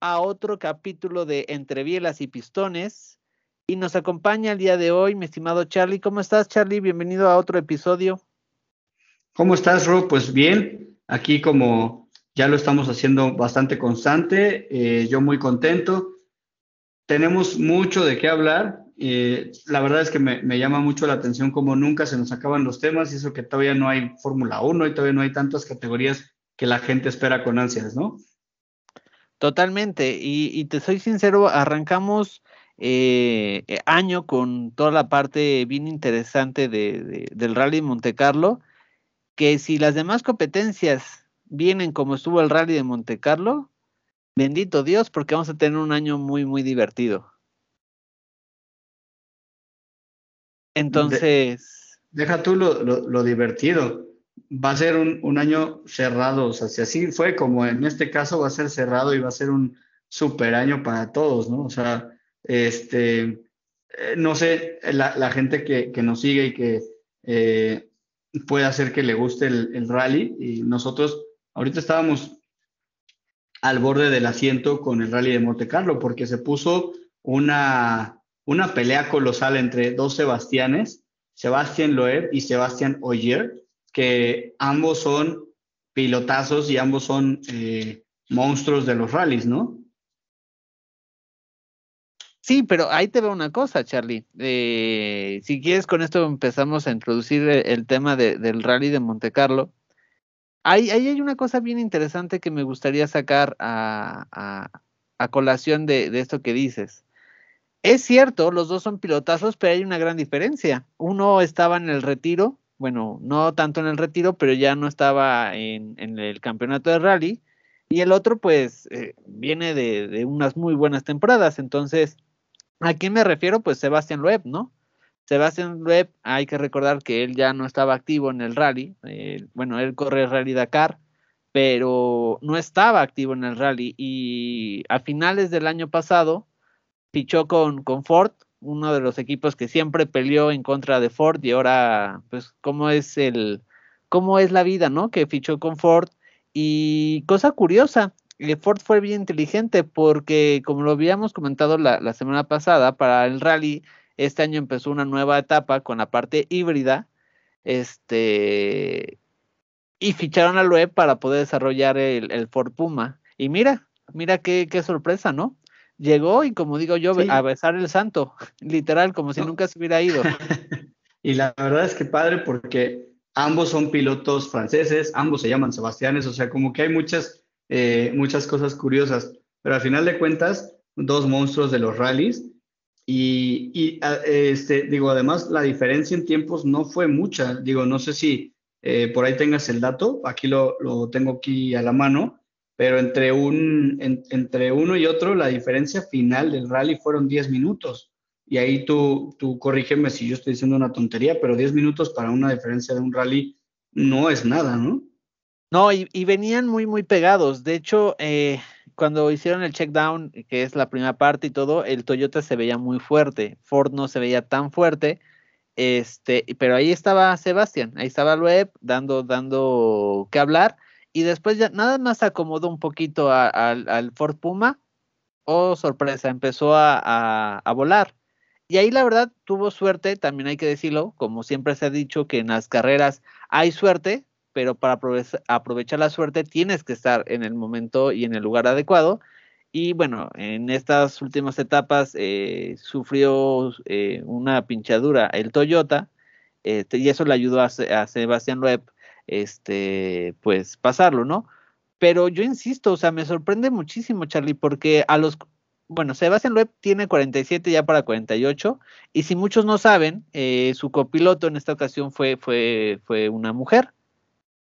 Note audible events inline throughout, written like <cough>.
A otro capítulo de Entre Bielas y Pistones. Y nos acompaña el día de hoy mi estimado Charlie. ¿Cómo estás, Charlie? Bienvenido a otro episodio. ¿Cómo estás, Ro? Pues bien, aquí como ya lo estamos haciendo bastante constante, eh, yo muy contento. Tenemos mucho de qué hablar. Eh, la verdad es que me, me, llama mucho la atención como nunca se nos acaban los temas y eso que todavía no hay Fórmula 1 y todavía no hay tantas categorías que la gente espera con ansias, ¿no? Totalmente, y, te soy sincero, arrancamos eh, eh, año con toda la parte bien interesante de, del Rally de Monte Carlo, que si las demás competencias vienen como estuvo el Rally de Monte Carlo, bendito Dios, porque vamos a tener un año muy, muy divertido. Entonces... deja tú lo, lo divertido va a ser un, año cerrado, o sea, si así fue como en este caso va a ser cerrado y va a ser un super año para todos, ¿no? O sea, este, eh, no sé, la, gente que, nos sigue y que eh, puede hacer que le guste el, rally y nosotros ahorita estábamos al borde del asiento con el rally de Monte Carlo porque se puso una, una pelea colosal entre dos Sebastianes, Sebastián Loeb y Sebastián Oyer, que ambos son pilotazos y ambos son eh, monstruos de los rallies, ¿no? Sí, pero ahí te veo una cosa, Charlie. Eh, si quieres, con esto empezamos a introducir el, tema del rally de Monte Carlo. Ahí, hay una cosa bien interesante que me gustaría sacar a, colación de, de, esto que dices. Es cierto, los dos son pilotazos, pero hay una gran diferencia. Uno estaba en el retiro bueno, no tanto en el retiro, pero ya no estaba en, el campeonato de rally. Y el otro, pues, eh, viene de, unas muy buenas temporadas. Entonces, ¿a quién me refiero? Pues Sebastián Loeb, ¿no? Sebastián Loeb, hay que recordar que él ya no estaba activo en el rally. bueno, él corre el rally Dakar, pero no estaba activo en el rally. Y a finales del año pasado, fichó con, con Ford uno de los equipos que siempre peleó en contra de Ford y ahora, pues, cómo es el, cómo es la vida, ¿no? Que fichó con Ford. Y cosa curiosa, eh, Ford fue bien inteligente porque, como lo habíamos comentado la, semana pasada, para el rally, este año empezó una nueva etapa con la parte híbrida, este, y ficharon a Loeb para poder desarrollar el, el Ford Puma. Y mira, mira qué, qué sorpresa, ¿no? Llegó y como digo yo, a besar el santo, <laughs> literal, como si nunca se hubiera ido. <laughs> y la verdad es que padre porque ambos son pilotos franceses, ambos se llaman Sebastianes, o sea, como que hay muchas, eh, muchas cosas curiosas, pero al final de cuentas, dos monstruos de los rallies. Y, este, digo, además la diferencia en tiempos no fue mucha. Digo, no sé si eh, por ahí tengas el dato, aquí lo, lo tengo aquí a la mano, pero entre, un, entre uno y otro la diferencia final del rally fueron 10 minutos. Y ahí tú, tú corrígeme si yo estoy diciendo una tontería, pero 10 minutos para una diferencia de un rally no es nada, ¿no? No, y, venían muy, muy pegados. De hecho, eh, cuando hicieron el check down, que es la primera parte y todo, el Toyota se veía muy fuerte. Ford no se veía tan fuerte. Este, pero ahí estaba Sebastián, ahí estaba Loeb dando, dando que hablar y después ya nada más acomodó un poquito al Ford Puma. Oh, sorpresa, empezó a, volar. Y ahí la verdad tuvo suerte, también hay que decirlo, como siempre se ha dicho que en las carreras hay suerte, pero para aprovechar la suerte tienes que estar en el momento y en el lugar adecuado. Y bueno, en estas últimas etapas eh, sufrió eh, una pinchadura el Toyota este, y eso le ayudó a, a Sebastián Loeb este, pues pasarlo, ¿no? Pero yo insisto, o sea, me sorprende muchísimo, Charlie, porque a los, bueno, Sebastián Loeb tiene 47 ya para 48, y si muchos no saben, eh, su copiloto en esta ocasión fue, fue, fue una mujer,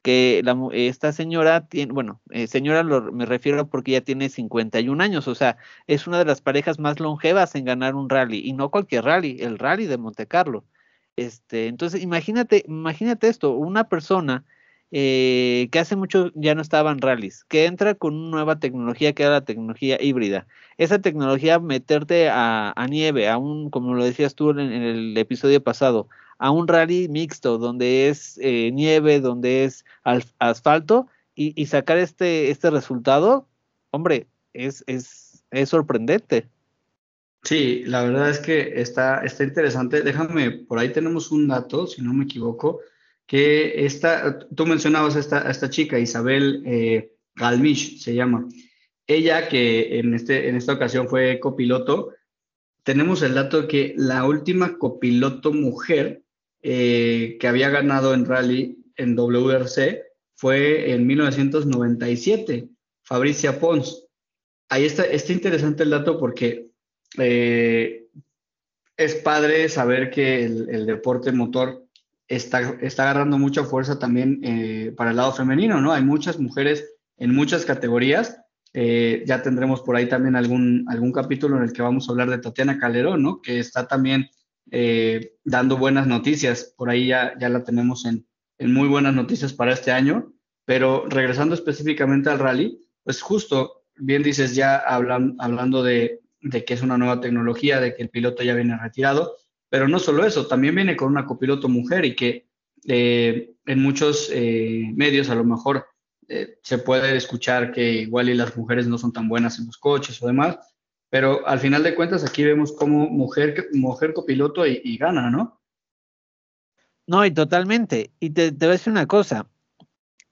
que la, esta señora tiene, bueno, eh, señora me refiero porque ya tiene 51 años, o sea, es una de las parejas más longevas en ganar un rally, y no cualquier rally, el rally de Monte Carlo. Este, entonces, imagínate, imagínate esto, una persona eh, que hace mucho ya no estaba en rallies, que entra con una nueva tecnología que era la tecnología híbrida. Esa tecnología, meterte a, nieve, a un, como lo decías tú en, el episodio pasado, a un rally mixto, donde es eh, nieve, donde es asfalto, y, sacar este, este resultado, hombre, es, es, es sorprendente. Sí, la verdad es que está, está interesante. Déjame, por ahí tenemos un dato, si no me equivoco, que esta, tú mencionabas a esta, esta chica, Isabel eh, Galmish se llama. Ella, que en, este, en esta ocasión fue copiloto, tenemos el dato que la última copiloto mujer eh, que había ganado en rally en WRC fue en 1997, Fabricia Pons. Ahí está, está interesante el dato porque eh, es padre saber que el, deporte motor está, está agarrando mucha fuerza también eh, para el lado femenino, ¿no? Hay muchas mujeres en muchas categorías. Eh, ya tendremos por ahí también algún, algún capítulo en el que vamos a hablar de Tatiana Calderón, ¿no? Que está también dando buenas noticias. Por ahí ya, ya la tenemos en, en muy buenas noticias para este año. Pero regresando específicamente al rally, pues justo, bien dices ya hablan, hablando de, de que es una nueva tecnología, de que el piloto ya viene retirado, pero no solo eso, también viene con una copiloto mujer y que eh, en muchos eh, medios a lo mejor eh, se puede escuchar que igual y las mujeres no son tan buenas en los coches o demás, pero al final de cuentas aquí vemos como mujer, mujer copiloto y, gana, ¿no? No, y totalmente. Y te, te voy a decir una cosa,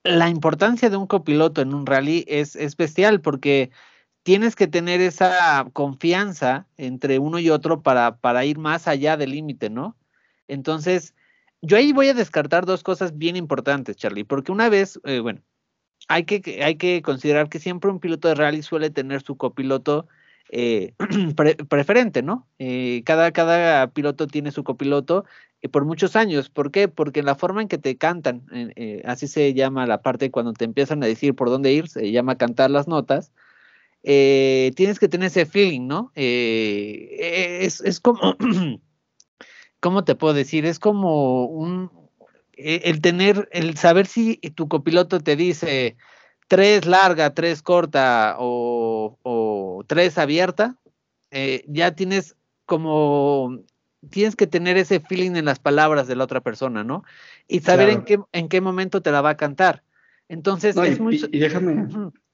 la importancia de un copiloto en un rally es especial porque tienes que tener esa confianza entre uno y otro para, para ir más allá del límite, ¿no? Entonces, yo ahí voy a descartar dos cosas bien importantes, Charlie, porque una vez, eh, bueno, hay que, hay que considerar que siempre un piloto de rally suele tener su copiloto eh, <clears throat> preferente, ¿no? Eh, cada, cada piloto tiene su copiloto por muchos años. ¿Por qué? Porque la forma en que te cantan, así se llama la parte cuando te empiezan a decir por dónde ir, se llama cantar las notas, eh, tienes que tener ese feeling, ¿no? Eh, es, es, como, <clears throat> ¿cómo te puedo decir? Es como un, e, el tener, el saber si tu copiloto te dice tres larga, tres corta o, o tres abierta, eh, ya tienes como, tienes que tener ese feeling en las palabras de la otra persona, ¿no? Y saber en, qué, en qué momento te la va a cantar. Entonces, es muy... y déjame,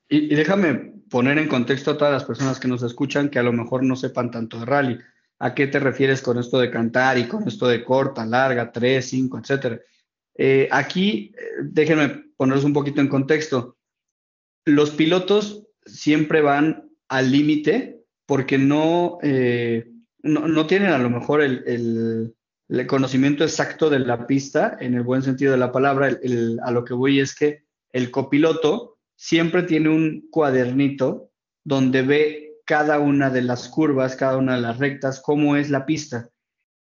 y, déjame poner en contexto a todas las personas que nos escuchan que a lo mejor no sepan tanto de rally. ¿A qué te refieres con esto de cantar y con esto de corta, larga, tres, cinco, etcétera? Eh, aquí, eh, déjenme poneros un poquito en contexto. Los pilotos siempre van al límite porque no, eh, no, tienen a lo mejor el, conocimiento exacto de la pista, en el buen sentido de la palabra. a lo que voy es que el copiloto siempre tiene un cuadernito donde ve cada una de las curvas, cada una de las rectas, cómo es la pista.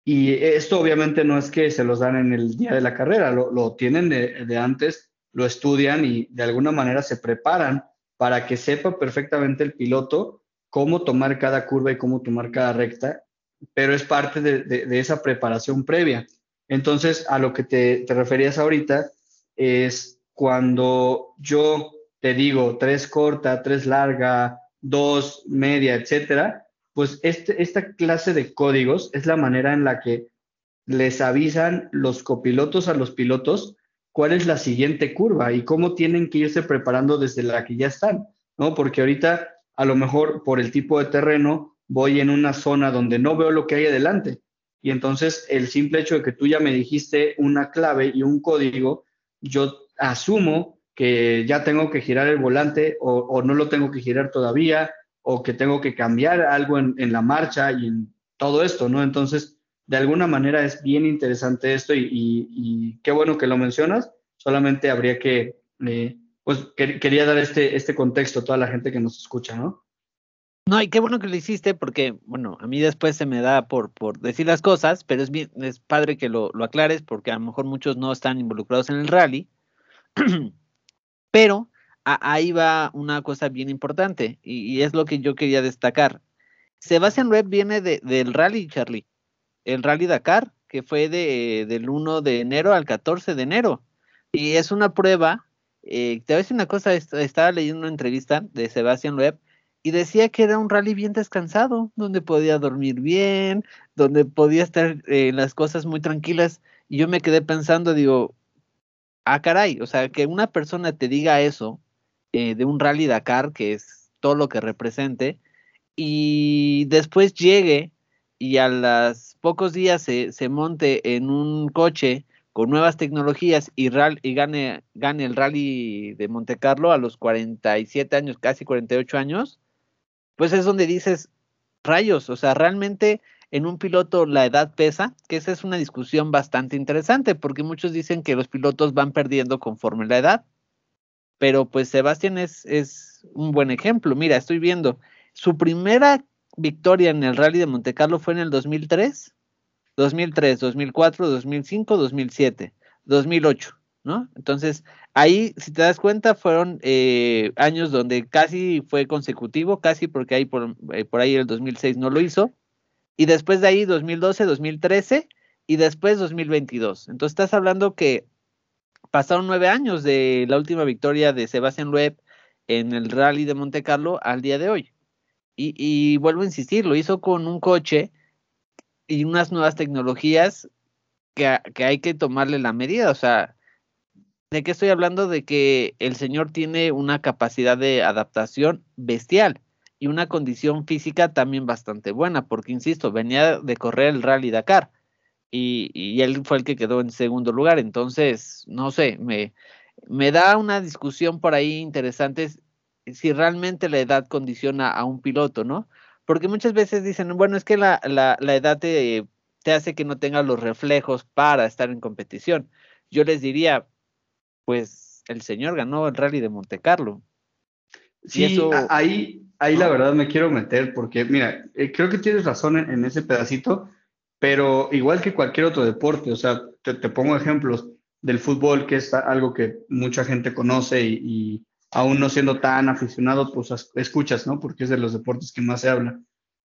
Y esto obviamente no es que se los dan en el día de la carrera, lo, tienen de, antes, lo estudian y de alguna manera se preparan para que sepa perfectamente el piloto cómo tomar cada curva y cómo tomar cada recta, pero es parte de, esa preparación previa. Entonces, a lo que te, te referías ahorita es cuando yo te digo, tres corta, tres larga, dos media, etcétera, pues este, esta clase de códigos es la manera en la que les avisan los copilotos a los pilotos cuál es la siguiente curva y cómo tienen que irse preparando desde la que ya están, ¿no? Porque ahorita a lo mejor por el tipo de terreno voy en una zona donde no veo lo que hay adelante y entonces el simple hecho de que tú ya me dijiste una clave y un código, yo asumo que ya tengo que girar el volante o, no lo tengo que girar todavía o que tengo que cambiar algo en, la marcha y en todo esto, ¿no? Entonces, de alguna manera es bien interesante esto y, qué bueno que lo mencionas, solamente habría que eh, pues quería dar este, este contexto a toda la gente que nos escucha, ¿no? No, y qué bueno que lo hiciste porque, bueno, a mí después se me da por, por decir las cosas, pero es, bien, es padre que lo, lo aclares porque a lo mejor muchos no están involucrados en el rally. <clears throat> pero ahí va una cosa bien importante y, es lo que yo quería destacar. Sebastián Webb viene de, del rally, Charlie, el rally Dakar, que fue de, del 1 de enero al 14 de enero. Y es una prueba, eh, te voy a decir una cosa, estaba leyendo una entrevista de Sebastián Webb y decía que era un rally bien descansado, donde podía dormir bien, donde podía estar eh, las cosas muy tranquilas. Y yo me quedé pensando, digo, ah, caray, o sea, que una persona te diga eso eh, de un rally Dakar, que es todo lo que represente, y después llegue y a los pocos días se, monte en un coche con nuevas tecnologías y, y gane, gane el rally de Monte Carlo a los 47 años, casi 48 años, pues es donde dices, rayos, o sea, realmente en un piloto la edad pesa, que esa es una discusión bastante interesante, porque muchos dicen que los pilotos van perdiendo conforme la edad, pero pues Sebastián es, es un buen ejemplo. Mira, estoy viendo, su primera victoria en el rally de Monte Carlo fue en el 2003, 2003, 2004, 2005, 2007, 2008. ¿no? Entonces, ahí, si te das cuenta, fueron eh, años donde casi fue consecutivo, casi porque ahí por, eh, por ahí el 2006 no lo hizo, y después de ahí 2012, 2013 y después 2022. Entonces, estás hablando que pasaron nueve años de la última victoria de Sebastián Loeb en el rally de Monte Carlo al día de hoy. Y, y vuelvo a insistir, lo hizo con un coche y unas nuevas tecnologías que, que hay que tomarle la medida, o sea, ¿De qué estoy hablando? De que el señor tiene una capacidad de adaptación bestial y una condición física también bastante buena, porque insisto, venía de correr el Rally Dakar y, él fue el que quedó en segundo lugar. Entonces, no sé, me, me da una discusión por ahí interesante si realmente la edad condiciona a un piloto, ¿no? Porque muchas veces dicen, bueno, es que la, la, la edad te, te hace que no tengas los reflejos para estar en competición. Yo les diría, pues el señor ganó el rally de Monte Carlo. Sí, ahí, ahí la verdad me quiero meter porque, mira, eh, creo que tienes razón en, ese pedacito, pero igual que cualquier otro deporte, o sea, te, pongo ejemplos del fútbol, que es algo que mucha gente conoce y, aún no siendo tan aficionado, pues escuchas, ¿no? Porque es de los deportes que más se habla.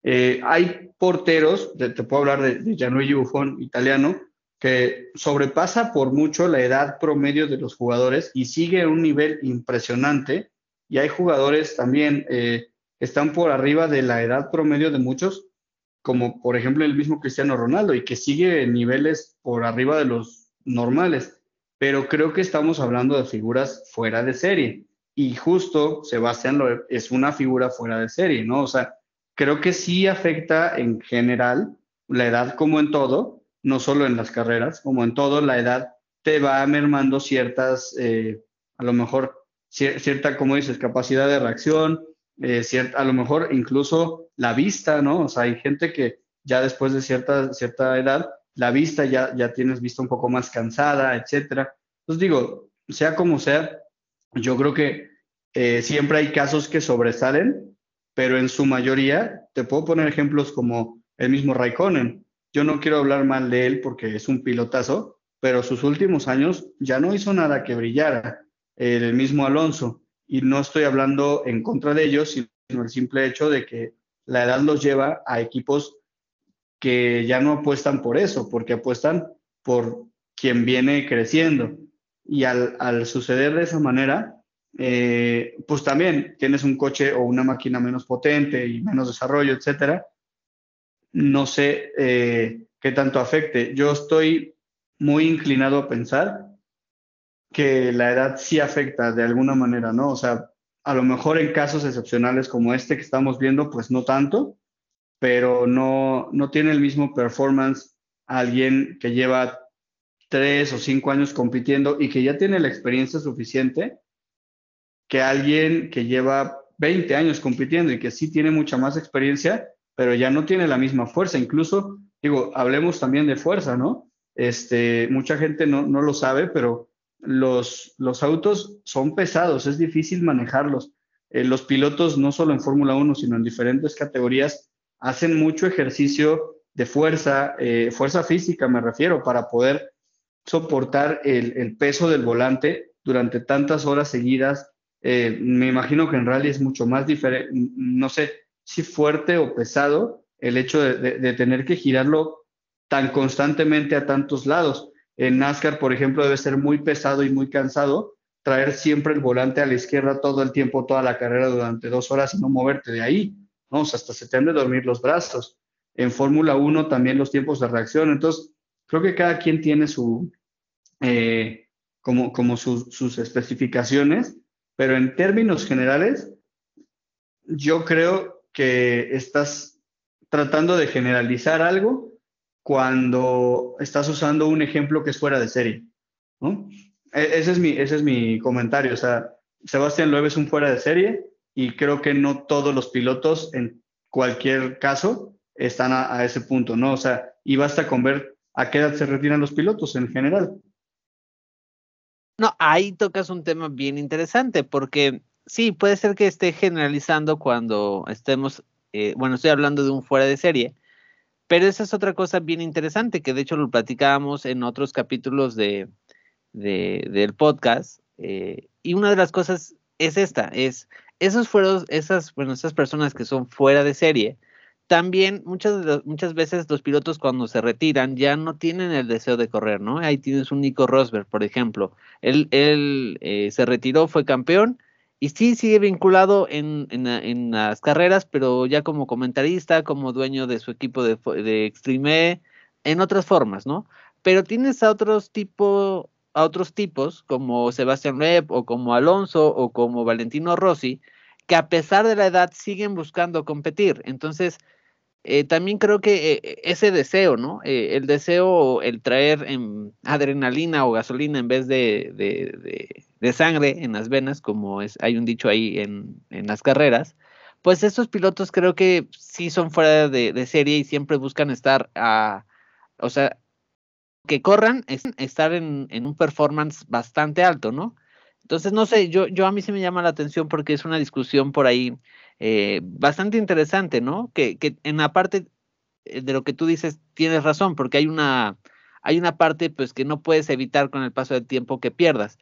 Eh, hay porteros, te, puedo hablar de, de Gianluigi Buffon, italiano, que sobrepasa por mucho la edad promedio de los jugadores y sigue un nivel impresionante. Y hay jugadores también eh, están por arriba de la edad promedio de muchos, como por ejemplo el mismo Cristiano Ronaldo, y que sigue niveles por arriba de los normales. Pero creo que estamos hablando de figuras fuera de serie. Y justo Sebastián Loeb es una figura fuera de serie, ¿no? O sea, creo que sí afecta en general la edad como en todo, no solo en las carreras, como en todo, la edad te va mermando ciertas, eh, a lo mejor, cierta, como dices, capacidad de reacción, eh, cierta, a lo mejor incluso la vista, ¿no? O sea, hay gente que ya después de cierta, cierta edad, la vista ya, ya tienes vista un poco más cansada, etcétera. Entonces digo, sea como sea, yo creo que eh, siempre hay casos que sobresalen, pero en su mayoría, te puedo poner ejemplos como el mismo Raikkonen. Yo no quiero hablar mal de él porque es un pilotazo, pero sus últimos años ya no hizo nada que brillara. El mismo Alonso. Y no estoy hablando en contra de ellos, sino el simple hecho de que la edad los lleva a equipos que ya no apuestan por eso, porque apuestan por quien viene creciendo. Y al, suceder de esa manera, eh, pues también tienes un coche o una máquina menos potente y menos desarrollo, etcétera, no sé eh, qué tanto afecte. Yo estoy muy inclinado a pensar que la edad sí afecta de alguna manera, ¿no? O sea, a lo mejor en casos excepcionales como este que estamos viendo, pues no tanto, pero no, no tiene el mismo performance alguien que lleva tres o cinco años compitiendo y que ya tiene la experiencia suficiente que alguien que lleva 20 años compitiendo y que sí tiene mucha más experiencia pero ya no tiene la misma fuerza. Incluso, digo, hablemos también de fuerza, ¿no? Este, mucha gente no, no lo sabe, pero los, autos son pesados, es difícil manejarlos. Eh, los pilotos, no solo en Fórmula 1, sino en diferentes categorías, hacen mucho ejercicio de fuerza, eh, fuerza física me refiero, para poder soportar el, peso del volante durante tantas horas seguidas. Eh, me imagino que en rally es mucho más diferente, no sé si fuerte o pesado el hecho de, tener que girarlo tan constantemente a tantos lados. En NASCAR, por ejemplo, debe ser muy pesado y muy cansado traer siempre el volante a la izquierda todo el tiempo, toda la carrera durante dos horas y no moverte de ahí. ¿no? hasta se te han de dormir los brazos. En Fórmula 1 también los tiempos de reacción. Entonces, creo que cada quien tiene su, eh, como, sus especificaciones, pero en términos generales, yo creo que estás tratando de generalizar algo cuando estás usando un ejemplo que es fuera de serie. E, ese, es mi, ese es mi comentario. O sea, Sebastián Loeb es un fuera de serie y creo que no todos los pilotos en cualquier caso están a, a ese punto, ¿no? O sea, y basta con ver a qué edad se retiran los pilotos en general. No, ahí tocas un tema bien interesante porque sí, puede ser que esté generalizando cuando estemos, eh, bueno, estoy hablando de un fuera de serie, pero esa es otra cosa bien interesante que de hecho lo platicábamos en otros capítulos de, del podcast eh, y una de las cosas es esta, es esos fueros, esas, bueno, esas personas que son fuera de serie, también muchas, muchas veces los pilotos cuando se retiran ya no tienen el deseo de correr, ¿no? Ahí tienes un Nico Rosberg, por ejemplo. Él, él eh, se retiró, fue campeón y sí sigue vinculado en, en, las carreras, pero ya como comentarista, como dueño de su equipo de, de Extreme, en otras formas, ¿no? Pero tienes a otros tipos, a otros tipos como Sebastián Loeb o como Alonso o como Valentino Rossi, que a pesar de la edad siguen buscando competir. Entonces, eh, también creo que eh, ese deseo, ¿no? Eh, el deseo, el traer en adrenalina o gasolina en vez de, de, sangre en las venas, como es, hay un dicho ahí en, en, las carreras, pues estos pilotos creo que sí son fuera de, serie y siempre buscan estar a, o sea, que corran, estar en, en un performance bastante alto, ¿no? Entonces, no sé, yo, yo a mí se me llama la atención porque es una discusión por ahí eh, bastante interesante, ¿no? Que, en la parte eh, de lo que tú dices tienes razón, porque hay una, hay una parte pues que no puedes evitar con el paso del tiempo que pierdas,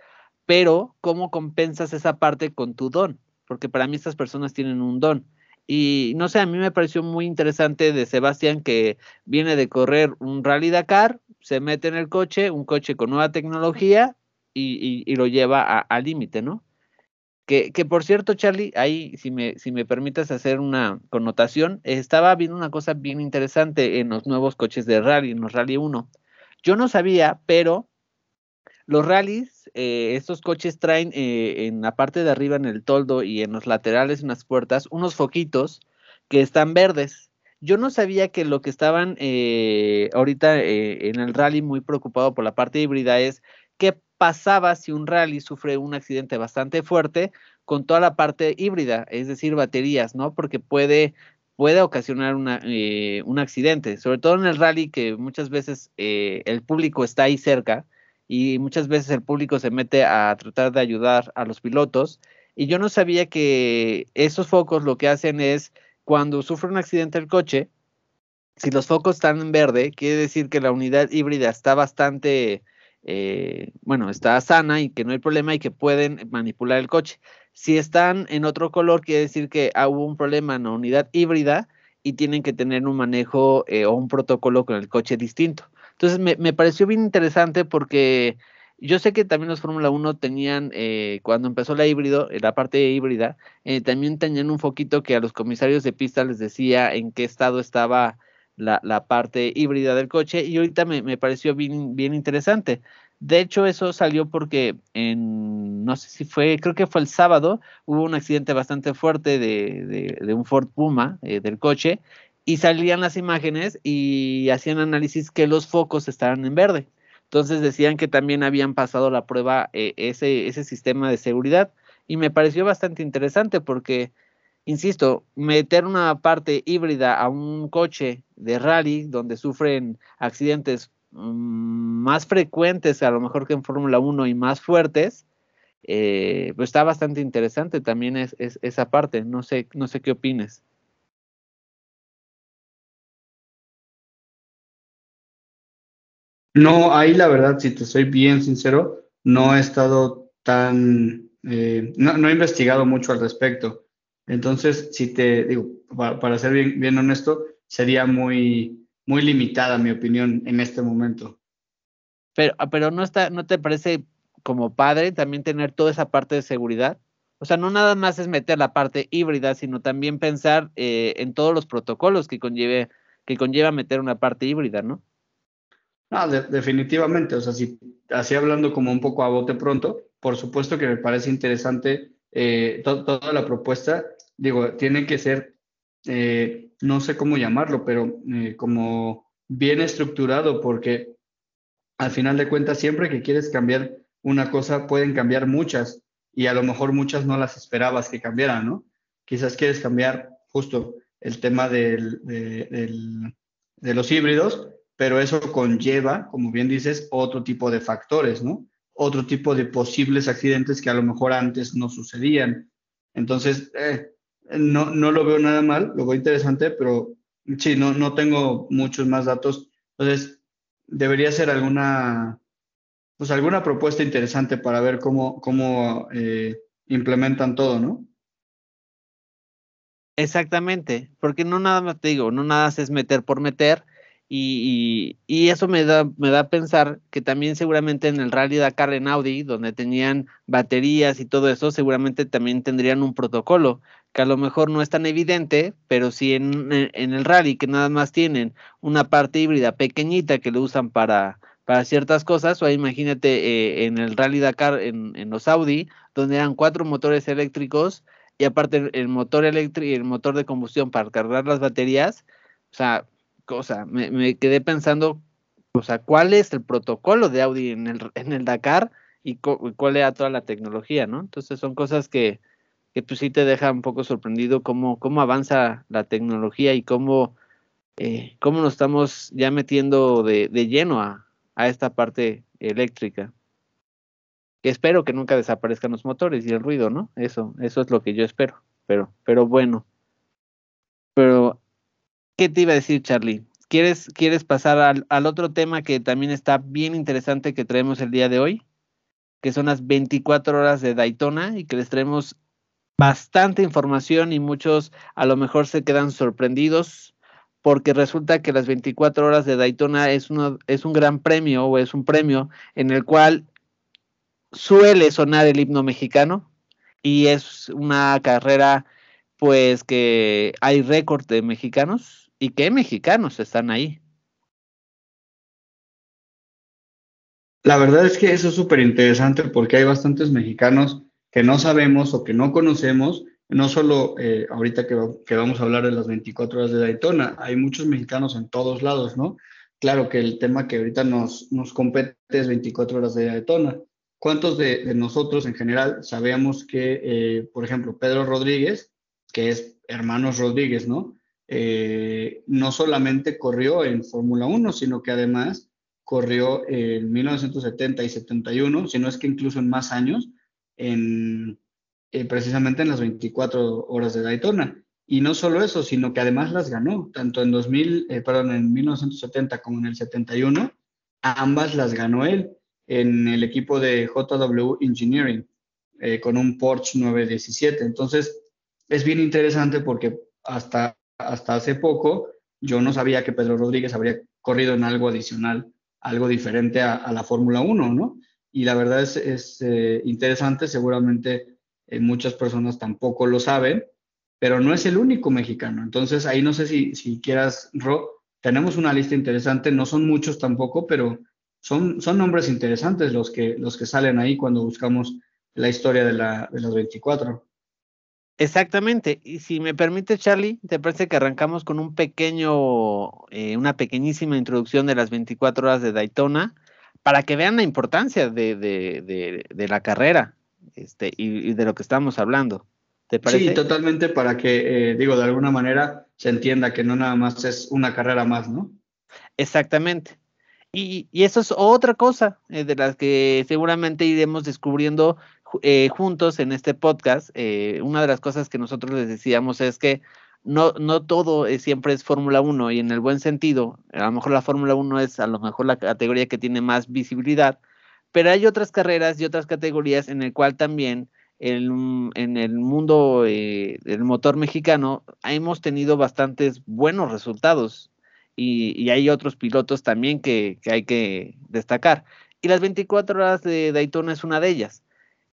pero ¿cómo compensas esa parte con tu don? Porque para mí estas personas tienen un don. Y no sé, a mí me pareció muy interesante de Sebastián que viene de correr un rally Dakar, se mete en el coche, un coche con nueva tecnología y, y, lo lleva al límite, ¿no? Que, por cierto, Charlie, ahí, si me, si me permites hacer una connotación, estaba viendo una cosa bien interesante en los nuevos coches de rally, en los Rally 1. Yo no sabía, pero los rallies, eh, estos coches traen eh, en la parte de arriba, en el toldo y en los laterales, en las puertas, unos foquitos que están verdes. Yo no sabía que lo que estaban eh, ahorita en el rally muy preocupado por la parte híbrida es qué pasaba si un rally sufre un accidente bastante fuerte con toda la parte híbrida, es decir, baterías, ¿no? Porque puede, puede ocasionar una, eh, un accidente, sobre todo en el rally que muchas veces eh, el público está ahí cerca y muchas veces el público se mete a tratar de ayudar a los pilotos. Y yo no sabía que esos focos lo que hacen es cuando sufre un accidente el coche, si los focos están en verde, quiere decir que la unidad híbrida está bastante eh, bueno, está sana y que no hay problema y que pueden manipular el coche. Si están en otro color, quiere decir que hubo un problema en la unidad híbrida y tienen que tener un manejo eh, o un protocolo con el coche distinto. Entonces me, pareció bien interesante porque yo sé que también los Fórmula 1 tenían, eh, cuando empezó la híbrido, la parte híbrida, también tenían un foquito que a los comisarios de pista les decía en qué estado estaba la, la parte híbrida del coche y ahorita me, me, pareció bien, bien interesante. De hecho, eso salió porque en, no sé si fue, creo que fue el sábado, hubo un accidente bastante fuerte de, de, un Ford Puma eh, del coche y salían las imágenes y hacían análisis que los focos estaban en verde. Entonces decían que también habían pasado la prueba eh, ese, ese sistema de seguridad y me pareció bastante interesante porque insisto, meter una parte híbrida a un coche de rally donde sufren accidentes mm, más frecuentes a lo mejor que en Fórmula 1 y más fuertes, eh, pues está bastante interesante también es, esa parte. No sé, no sé qué opines. No, ahí la verdad, si te soy bien sincero, no he estado tan, eh, no, he investigado mucho al respecto. Entonces, si te digo, para, ser bien, bien honesto, sería muy, muy limitada mi opinión en este momento. Pero, ah, pero no está, ¿no te parece como padre también tener toda esa parte de seguridad? O sea, no nada más es meter la parte híbrida, sino también pensar eh, en todos los protocolos que conlleve, que conlleva meter una parte híbrida, ¿no? No, definitivamente. O sea, si así hablando como un poco a bote pronto, por supuesto que me parece interesante eh, toda la propuesta. Digo, tiene que ser, eh, no sé cómo llamarlo, pero como bien estructurado, porque al final de cuentas, siempre que quieres cambiar una cosa, pueden cambiar muchas y a lo mejor muchas no las esperabas que cambiaran, ¿no? Quizás quieres cambiar justo el tema del, de, los híbridos, pero eso conlleva, como bien dices, otro tipo de factores, ¿no? Otro tipo de posibles accidentes que a lo mejor antes no sucedían. Entonces, eh, no, no lo veo nada mal, lo veo interesante, pero sí, no, no tengo muchos más datos. Entonces, debería ser alguna pues alguna propuesta interesante para ver cómo, cómo eh, implementan todo, ¿no? Exactamente, porque no nada más te digo, no nada es meter por meter, y, y, eso me da, me da a pensar que también seguramente en el Rally Dakar en Audi, donde tenían baterías y todo eso, seguramente también tendrían un protocolo, que a lo mejor no es tan evidente, pero sí en, en el rally, que nada más tienen una parte híbrida pequeñita que lo usan para, para ciertas cosas, o imagínate eh, en el Rally Dakar en, en, los Audi, donde eran cuatro motores eléctricos y aparte el, motor eléctrico y el motor de combustión para cargar las baterías, o sea, cosa, me, quedé pensando, o sea, ¿cuál es el protocolo de Audi en el, en el Dakar y cuál era toda la tecnología, ¿no? Entonces son cosas que, que pues sí te deja un poco sorprendido cómo, cómo avanza la tecnología y cómo, eh, cómo nos estamos ya metiendo de, de lleno a, a esta parte eléctrica. Que espero que nunca desaparezcan los motores y el ruido, ¿no? Eso, eso es lo que yo espero. Pero, pero bueno. Pero, ¿qué te iba a decir, Charlie? ¿Quieres, quieres pasar al, al otro tema que también está bien interesante que traemos el día de hoy? Que son las 24 horas de Daytona y que les traemos bastante información y muchos a lo mejor se quedan sorprendidos porque resulta que las 24 horas de Daytona es, uno, es un gran premio o es un premio en el cual suele sonar el himno mexicano y es una carrera pues que hay récord de mexicanos y que mexicanos están ahí. La verdad es que eso es súper interesante porque hay bastantes mexicanos que no sabemos o que no conocemos no solo eh, ahorita que, vamos a hablar de las 24 horas de Daytona, hay muchos mexicanos en todos lados, ¿no? Claro que el tema que ahorita nos, nos compete es 24 horas de Daytona. ¿Cuántos de, nosotros en general sabemos que, eh, por ejemplo, Pedro Rodríguez, que es hermanos Rodríguez, ¿no? Eh, no solamente corrió en Fórmula 1, sino que además corrió en 1970 y 71, sino es que incluso en más años, en eh, precisamente en las 24 horas de Daytona. Y no solo eso, sino que además las ganó, tanto en 2000, eh, perdón, en 1970 como en el 71, ambas las ganó él en el equipo de JW Engineering eh, con un Porsche 917. Entonces, es bien interesante porque hasta, hasta hace poco yo no sabía que Pedro Rodríguez habría corrido en algo adicional, algo diferente a, la Fórmula 1, ¿no? Y la verdad es, es interesante, seguramente eh, muchas personas tampoco lo saben, pero no es el único mexicano. Entonces, ahí no sé si, si quieras, Ro, tenemos una lista interesante, no son muchos tampoco, pero son, son nombres interesantes los que, los que salen ahí cuando buscamos la historia de, la, de las 24. Exactamente. Y si me permite, Charlie, te parece que arrancamos con un pequeño, eh, una pequeñísima introducción de las 24 horas de Daytona para que vean la importancia de, de, de, de la carrera este, y, de lo que estamos hablando. ¿Te parece? Sí, totalmente para que, eh, digo, de alguna manera se entienda que no nada más es una carrera más, ¿no? Exactamente. Y, eso es otra cosa eh, de las que seguramente iremos descubriendo eh, juntos en este podcast. Una de las cosas que nosotros les decíamos es que no, no todo siempre es Fórmula 1 y en el buen sentido, a lo mejor la Fórmula 1 es a lo mejor la categoría que tiene más visibilidad, pero hay otras carreras y otras categorías en el cual también en el mundo del motor mexicano hemos tenido bastantes buenos resultados y, hay otros pilotos también que, hay que destacar. Y las 24 horas de Daytona es una de ellas.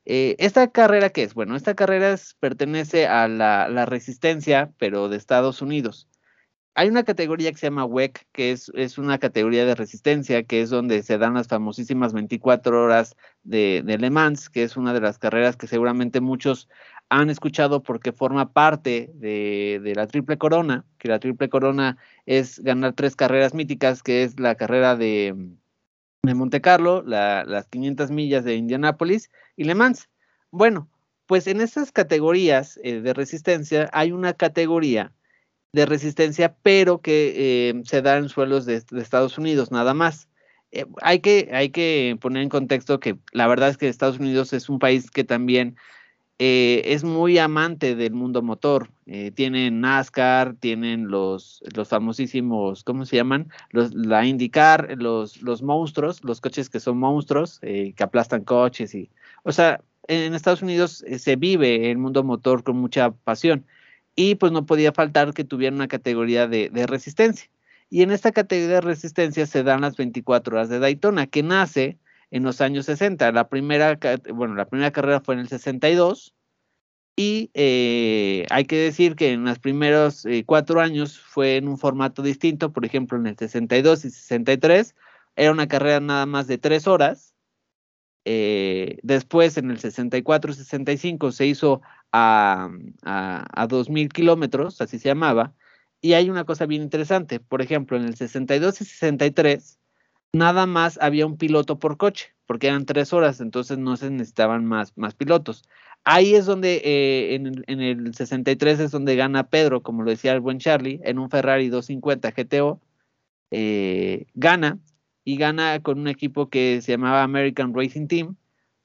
Eh, ¿Esta carrera qué es? Bueno, esta carrera pertenece a la, resistencia, pero de Estados Unidos. Hay una categoría que se llama WEC, que es, es, una categoría de resistencia, que es donde se dan las famosísimas 24 horas de, de, Le Mans, que es una de las carreras que seguramente muchos han escuchado porque forma parte de, la Triple Corona, que la Triple Corona es ganar tres carreras míticas, que es la carrera de, de Monte Carlo, las 500 millas de Indianápolis y Le Mans. Bueno, pues en esas categorías eh, de resistencia hay una categoría de resistencia, pero que eh, se da en suelos de, Estados Unidos, nada más. Eh, hay, que, hay que poner en contexto que la verdad es que Estados Unidos es un país que también eh, es muy amante del mundo motor. Eh, tienen NASCAR, tienen los, los famosísimos, ¿cómo se llaman? Los, la IndyCar, los, los monstruos, los coches que son monstruos, eh, que aplastan coches y, o sea, en Estados Unidos se vive el mundo motor con mucha pasión y pues no podía faltar que tuviera una categoría de, de resistencia. Y en esta categoría de resistencia se dan las 24 horas de Daytona, que nace en los años 60. La primera, bueno, la primera carrera fue en el 62 y eh, hay que decir que en los primeros eh, cuatro años fue en un formato distinto, por ejemplo, en el 62 y 63 era una carrera nada más de tres horas. Eh, después, en el 64 y 65 se hizo a, a, a 2.000 kilómetros, así se llamaba. Y hay una cosa bien interesante, por ejemplo, en el 62 y 63 nada más había un piloto por coche, porque eran tres horas, entonces no se necesitaban más, más pilotos. Ahí es donde, eh, en, en, el 63 es donde gana Pedro, como lo decía el buen Charlie, en un Ferrari 250 GTO, eh, gana y gana con un equipo que se llamaba American Racing Team,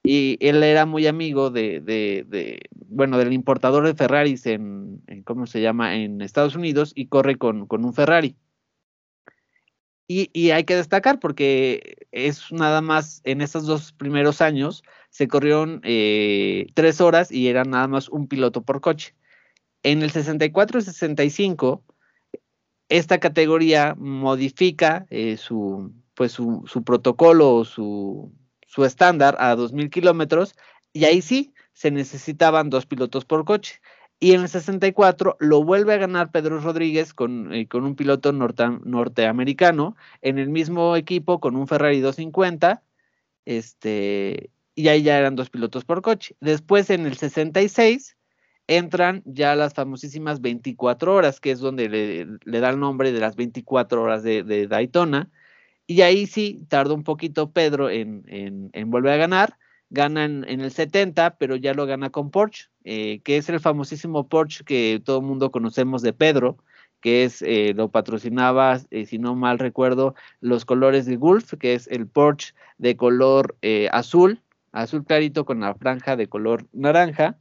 y él era muy amigo de, de, de bueno, del importador de Ferraris en, en, ¿cómo se llama?, en Estados Unidos y corre con, con un Ferrari. Y, hay que destacar porque es nada más en esos dos primeros años se corrieron eh, tres horas y era nada más un piloto por coche. En el 64 y 65, esta categoría modifica eh, su, pues su, su protocolo o su, su estándar a 2.000 kilómetros y ahí sí se necesitaban dos pilotos por coche. Y en el 64 lo vuelve a ganar Pedro Rodríguez con, eh, con un piloto norteamericano en el mismo equipo con un Ferrari 250. Este, y ahí ya eran dos pilotos por coche. Después en el 66 entran ya las famosísimas 24 horas, que es donde le, da el nombre de las 24 horas de, Daytona. Y ahí sí tardó un poquito Pedro en, en, en volver a ganar gana en, el 70, pero ya lo gana con Porsche, eh, que es el famosísimo Porsche que todo el mundo conocemos de Pedro, que es, eh, lo patrocinaba, eh, si no mal recuerdo, los colores de Gulf, que es el Porsche de color azul, azul clarito con la franja de color naranja,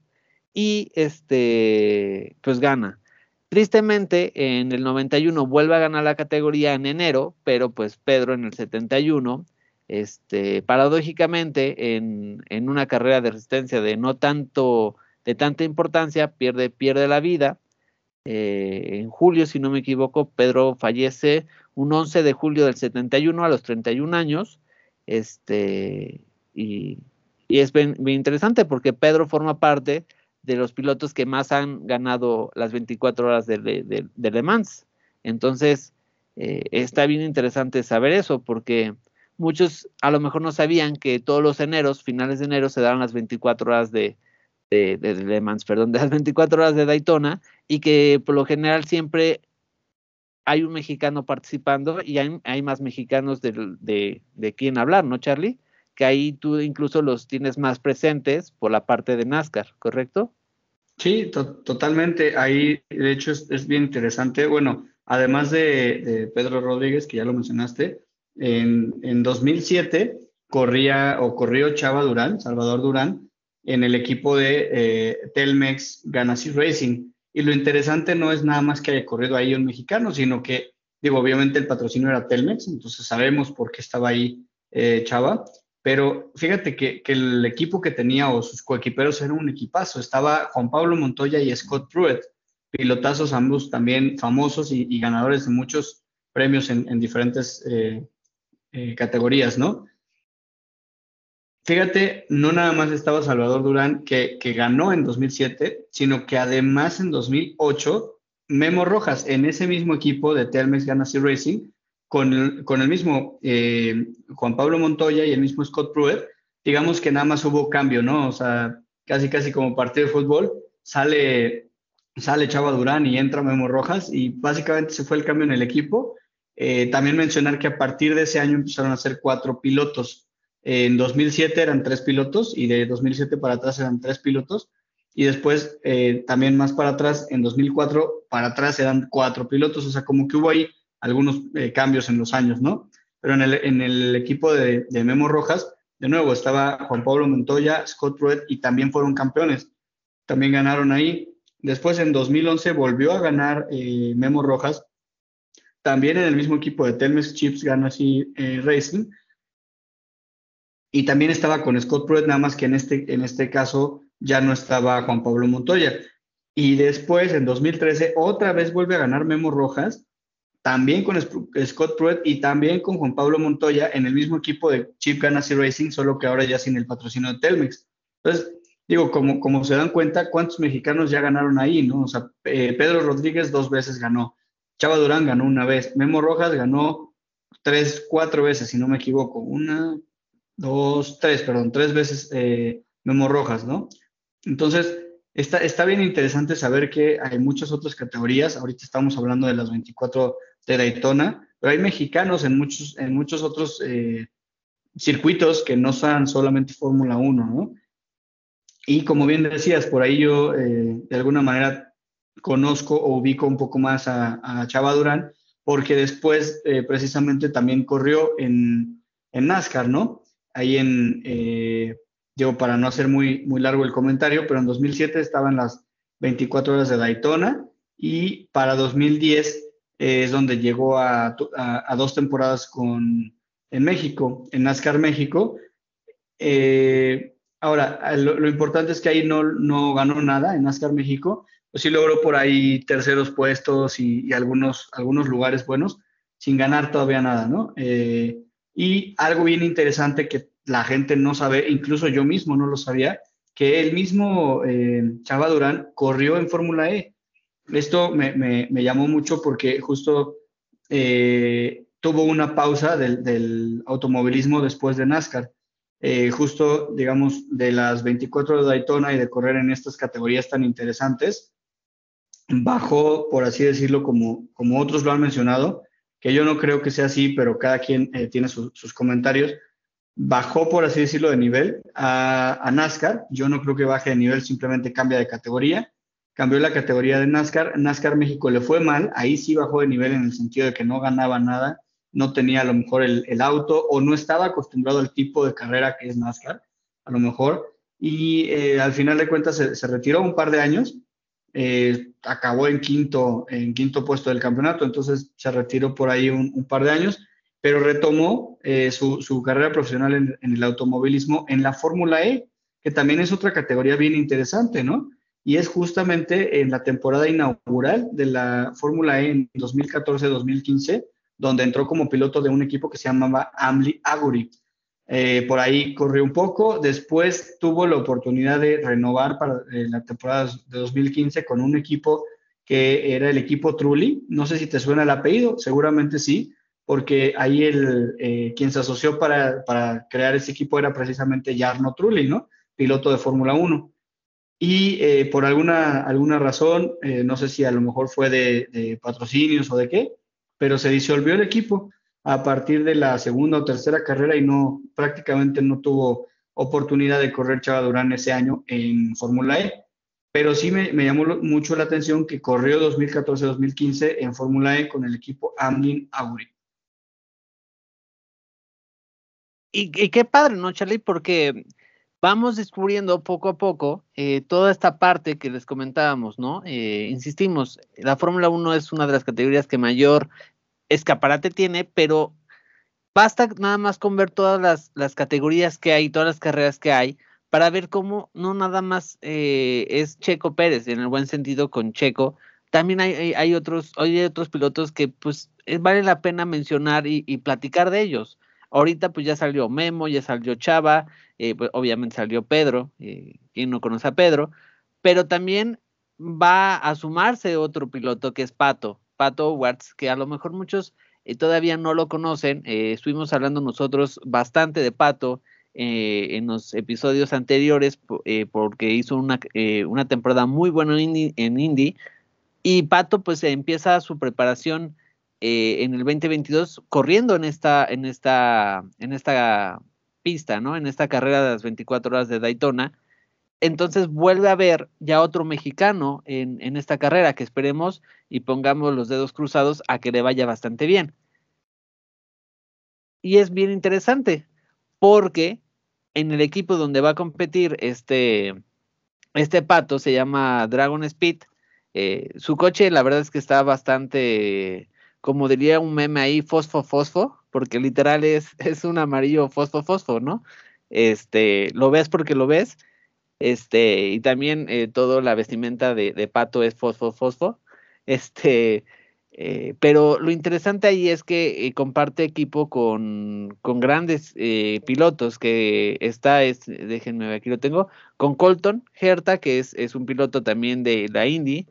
y este, pues gana. Tristemente, en el 91 vuelve a ganar la categoría en enero, pero pues Pedro en el 71 este, paradójicamente, en, en, una carrera de resistencia de no tanto, de tanta importancia, pierde, pierde la vida. Eh, en julio, si no me equivoco, Pedro fallece un 11 de julio del 71 a los 31 años. Este, y, y es bien, interesante porque Pedro forma parte de los pilotos que más han ganado las 24 horas de, de, de Le Mans. Entonces, eh, está bien interesante saber eso porque muchos a lo mejor no sabían que todos los eneros, finales de enero, se dan las 24 horas de, de, de, Le Mans, perdón, de las 24 horas de Daytona, y que por lo general siempre hay un mexicano participando y hay, más mexicanos de, de, de quien hablar, ¿no, Charlie? Que ahí tú incluso los tienes más presentes por la parte de NASCAR, ¿correcto? Sí, to totalmente. Ahí, de hecho, es, es, bien interesante. Bueno, además de, de Pedro Rodríguez, que ya lo mencionaste, En, en 2007 corría o corrió Chava Durán, Salvador Durán, en el equipo de eh, Telmex Ganassi Racing. Y lo interesante no es nada más que haya corrido ahí un mexicano, sino que, digo, obviamente el patrocinio era Telmex, entonces sabemos por qué estaba ahí eh, Chava, pero fíjate que, que, el equipo que tenía o sus coequiperos era un equipazo. Estaba Juan Pablo Montoya y Scott Pruitt, pilotazos ambos también famosos y, ganadores de muchos premios en, en diferentes eh, categorías, ¿no? Fíjate, no nada más estaba Salvador Durán, que, que, ganó en 2007, sino que además en 2008, Memo Rojas, en ese mismo equipo de Telmex Ganassi Racing, con el, con el mismo eh, Juan Pablo Montoya y el mismo Scott Pruitt, digamos que nada más hubo cambio, ¿no? O sea, casi casi como partido de fútbol, sale, sale Chava Durán y entra Memo Rojas y básicamente se fue el cambio en el equipo. Eh, también mencionar que a partir de ese año empezaron a ser cuatro pilotos en 2007 eran tres pilotos y de 2007 para atrás eran tres pilotos. Y después, eh, también más para atrás, en 2004 para atrás eran cuatro pilotos. O sea, como que hubo ahí algunos eh, cambios en los años, ¿no? Pero en el, equipo de, de, Memo Rojas, de nuevo, estaba Juan Pablo Montoya, Scott Pruitt y también fueron campeones. También ganaron ahí. Después, en 2011, volvió a ganar eh, Memo Rojas. También en el mismo equipo de Telmex Chips gana así Racing y también estaba con Scott Pruitt, nada más que en este, en este caso ya no estaba Juan Pablo Montoya. Y después, en 2013, otra vez vuelve a ganar Memo Rojas, también con Scott Pruitt y también con Juan Pablo Montoya en el mismo equipo de Chip Ganassi Racing, solo que ahora ya sin el patrocinio de Telmex. Entonces, digo, como, como se dan cuenta, ¿cuántos mexicanos ya ganaron ahí, no? O sea, eh, Pedro Rodríguez dos veces ganó, Chava Durán ganó una vez, Memo Rojas ganó tres, cuatro veces, si no me equivoco, una, dos, tres, perdón, tres veces eh, Memo Rojas, ¿no? Entonces, está, está bien interesante saber que hay muchas otras categorías. Ahorita estamos hablando de las 24 de Daytona, pero hay mexicanos en muchos, en muchos otros eh, circuitos que no son solamente Fórmula 1, ¿no? Y como bien decías, por ahí yo eh, de alguna manera conozco o ubico un poco más a, a Chava Durán, porque después eh, precisamente también corrió en, en NASCAR, ¿no? Ahí en, eh, para no hacer muy, muy largo el comentario, pero en 2007 estaba en las 24 horas de Daytona y para 2010 eh, es donde llegó a, a, dos temporadas con, en México, en NASCAR México. Eh, ahora, lo, importante es que ahí no, no ganó nada en NASCAR México, pues sí logró por ahí terceros puestos y, y algunos, algunos lugares buenos, sin ganar todavía nada, ¿no? Eh, y algo bien interesante que la gente no sabe, incluso yo mismo no lo sabía, que el mismo eh, Chava Durán corrió en Fórmula E. Esto me, me, llamó mucho porque justo eh, tuvo una pausa del, del, automovilismo después de NASCAR. Eh, justo, digamos, de las 24 de Daytona y de correr en estas categorías tan interesantes, bajó, por así decirlo, como, como otros lo han mencionado, que yo no creo que sea así, pero cada quien eh, tiene su, sus comentarios. Bajó, por así decirlo, de nivel a, NASCAR. Yo no creo que baje de nivel, simplemente cambia de categoría. Cambió la categoría de NASCAR. NASCAR México le fue mal. Ahí sí bajó de nivel en el sentido de que no ganaba nada, no tenía a lo mejor el, el auto o no estaba acostumbrado al tipo de carrera que es NASCAR, a lo mejor. Y eh, al final de cuentas se retiró un par de años eh, acabó en quinto, en quinto puesto del campeonato, entonces se retiró por ahí un, par de años, pero retomó eh, su, su, carrera profesional en, en, el automovilismo en la Fórmula E, que también es otra categoría bien interesante, ¿no? Y es justamente en la temporada inaugural de la Fórmula E en 2014-2015, donde entró como piloto de un equipo que se llamaba Amli Aguri. Eh, por ahí corrió un poco, después tuvo la oportunidad de renovar para eh, la temporada de 2015 con un equipo que era el equipo Trulli, no sé si te suena el apellido, seguramente sí, porque ahí el, eh, quien se asoció para, para, crear ese equipo era precisamente Jarno Trulli, ¿no? Piloto de Fórmula 1. Y eh, por alguna, alguna razón, no sé si a lo mejor fue de patrocinios o de qué, pero se disolvió el equipo a partir de la segunda o tercera carrera y no prácticamente no tuvo oportunidad de correr Chava Durán ese año en Fórmula E. Pero sí me, llamó mucho la atención que corrió 2014-2015 en Fórmula E con el equipo Amlin Auri. y, qué padre, ¿no, Charlie? Porque vamos descubriendo poco a poco eh, toda esta parte que les comentábamos, ¿no? Eh, insistimos, la Fórmula 1 es una de las categorías que mayor escaparate tiene, pero basta nada más con ver todas las, categorías que hay, todas las carreras que hay, para ver cómo no nada más eh, es Checo Pérez, en el buen sentido con Checo, también hay, hay, otros, hay otros pilotos que pues vale la pena mencionar y, platicar de ellos. Ahorita pues ya salió Memo, ya salió Chava, eh, pues, obviamente salió Pedro, eh, quien no conoce a Pedro, pero también va a sumarse otro piloto que es Pato, Pato Watts, que a lo mejor muchos eh, todavía no lo conocen. estuvimos hablando nosotros bastante de Pato en los episodios anteriores porque hizo una, una temporada muy buena en Indy y Pato pues empieza su preparación eh, en el 2022 corriendo en esta, en esta, en esta pista, ¿no? En esta carrera de las 24 horas de Daytona. Entonces vuelve a ver ya otro mexicano en, esta carrera que esperemos y pongamos los dedos cruzados a que le vaya bastante bien. Y es bien interesante porque en el equipo donde va a competir este, este pato se llama Dragon Speed eh, su coche, la verdad es que está bastante, como diría un meme ahí, fosfo, fosfo, porque literal es, <laughs> es un amarillo fosfo, fosfo, ¿no? Este, lo ves porque lo ves. Este, y también eh, toda la vestimenta de, pato es fosfo, fosfo. <laughs> Este, eh, pero lo interesante ahí es que comparte equipo con, con grandes pilotos, que está, es, déjenme aquí lo tengo, con Colton Herta, que es, es un piloto también de la Indy,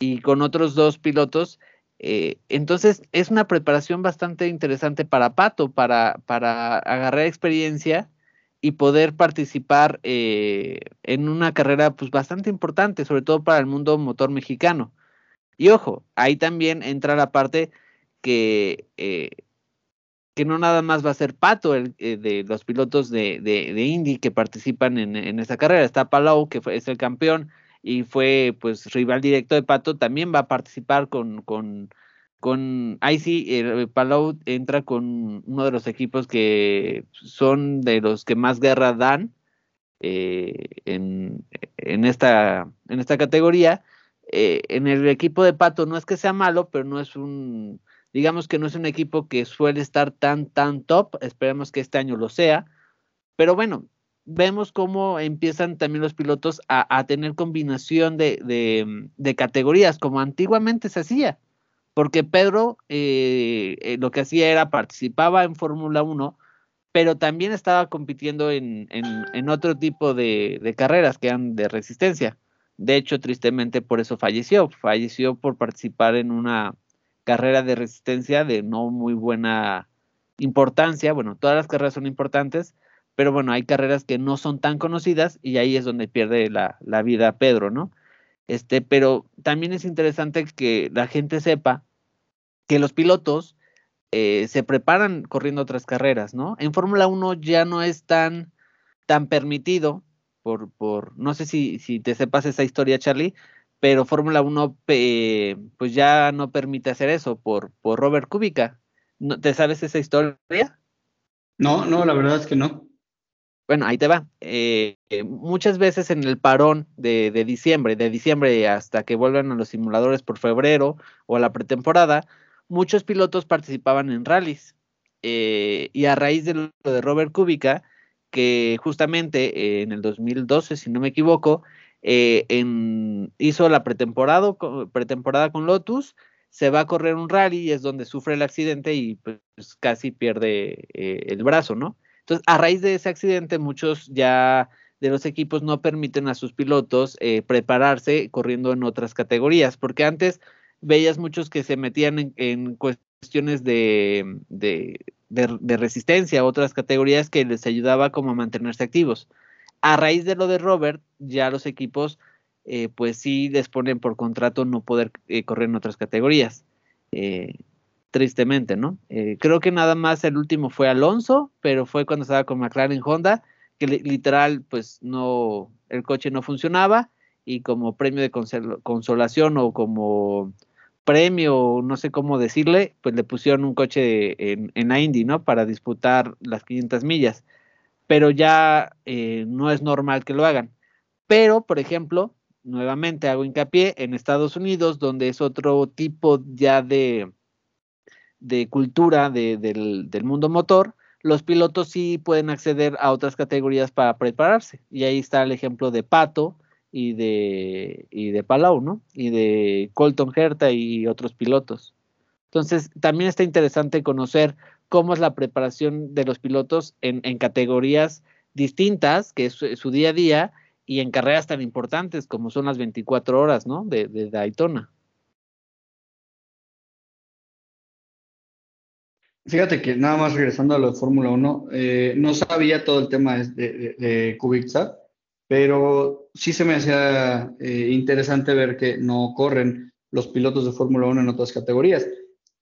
y con otros dos pilotos. Eh, entonces es una preparación bastante interesante para Pato, para, para agarrar experiencia y poder participar eh, en una carrera pues bastante importante, sobre todo para el mundo motor mexicano. Y ojo, ahí también entra la parte que, eh, que no nada más va a ser Pato el, de los pilotos de, de, de Indy que participan en, en, esta carrera. Está Palau, que fue, es el campeón, y fue pues rival directo de Pato, también va a participar con, con, con ahí sí, el Palau entra con uno de los equipos que son de los que más guerra dan eh, en, en, esta, en esta categoría. Eh, en el equipo de Pato no es que sea malo, pero no es un, digamos que no es un equipo que suele estar tan, tan top, esperemos que este año lo sea, pero bueno, vemos cómo empiezan también los pilotos a, tener combinación de, de, categorías, como antiguamente se hacía, porque Pedro eh, eh, lo que hacía era participaba en Fórmula 1, pero también estaba compitiendo en, en, en otro tipo de, de, carreras que eran de resistencia. De hecho, tristemente por eso falleció. Falleció por participar en una carrera de resistencia de no muy buena importancia. Bueno, todas las carreras son importantes, pero bueno, hay carreras que no son tan conocidas y ahí es donde pierde la, vida Pedro, ¿no? Este, pero también es interesante que la gente sepa que los pilotos eh, se preparan corriendo otras carreras, ¿no? En Fórmula 1 ya no es tan, tan permitido, por, por, no sé si, si te sepas esa historia, Charlie, pero Fórmula 1 pues ya no permite hacer eso por, por Robert Kubica. ¿Te sabes esa historia? No, no, la verdad es que no. Bueno, ahí te va. Eh, eh, muchas veces en el parón de, diciembre, de diciembre hasta que vuelvan a los simuladores por febrero o a la pretemporada, muchos pilotos participaban en rallies. Eh, y a raíz de lo de Robert Kubica, que justamente en el 2012, si no me equivoco, hizo la pretemporada, pretemporada con Lotus, se va a correr un rally y es donde sufre el accidente y pues casi pierde el brazo, ¿no? Entonces, a raíz de ese accidente, muchos ya de los equipos no permiten a sus pilotos eh, prepararse corriendo en otras categorías, porque antes veías muchos que se metían en, cuestiones de, de, de, resistencia, otras categorías que les ayudaba como a mantenerse activos. A raíz de lo de Robert, ya los equipos eh, pues sí les ponen por contrato no poder eh, correr en otras categorías tristemente, ¿no? Eh, creo que nada más el último fue Alonso, pero fue cuando estaba con McLaren Honda, que literal, pues no, el coche no funcionaba y como premio de consolación o como premio, no sé cómo decirle, pues le pusieron un coche en, en la Indy, ¿no? Para disputar las 500 millas. Pero ya eh, no es normal que lo hagan. Pero, por ejemplo, nuevamente hago hincapié en Estados Unidos, donde es otro tipo ya de, de cultura del, del, mundo motor, los pilotos sí pueden acceder a otras categorías para prepararse. Y ahí está el ejemplo de Pato y de, y de Palau, ¿no? Y de Colton Herta y otros pilotos. Entonces, también está interesante conocer cómo es la preparación de los pilotos en, en categorías distintas, que es su, día a día, y en carreras tan importantes como son las 24 horas, ¿no? De, de Daytona. Fíjate que nada más regresando a lo de Fórmula 1, eh, no sabía todo el tema de, de, de Kubica, pero sí se me hacía eh, interesante ver que no corren los pilotos de Fórmula 1 en otras categorías.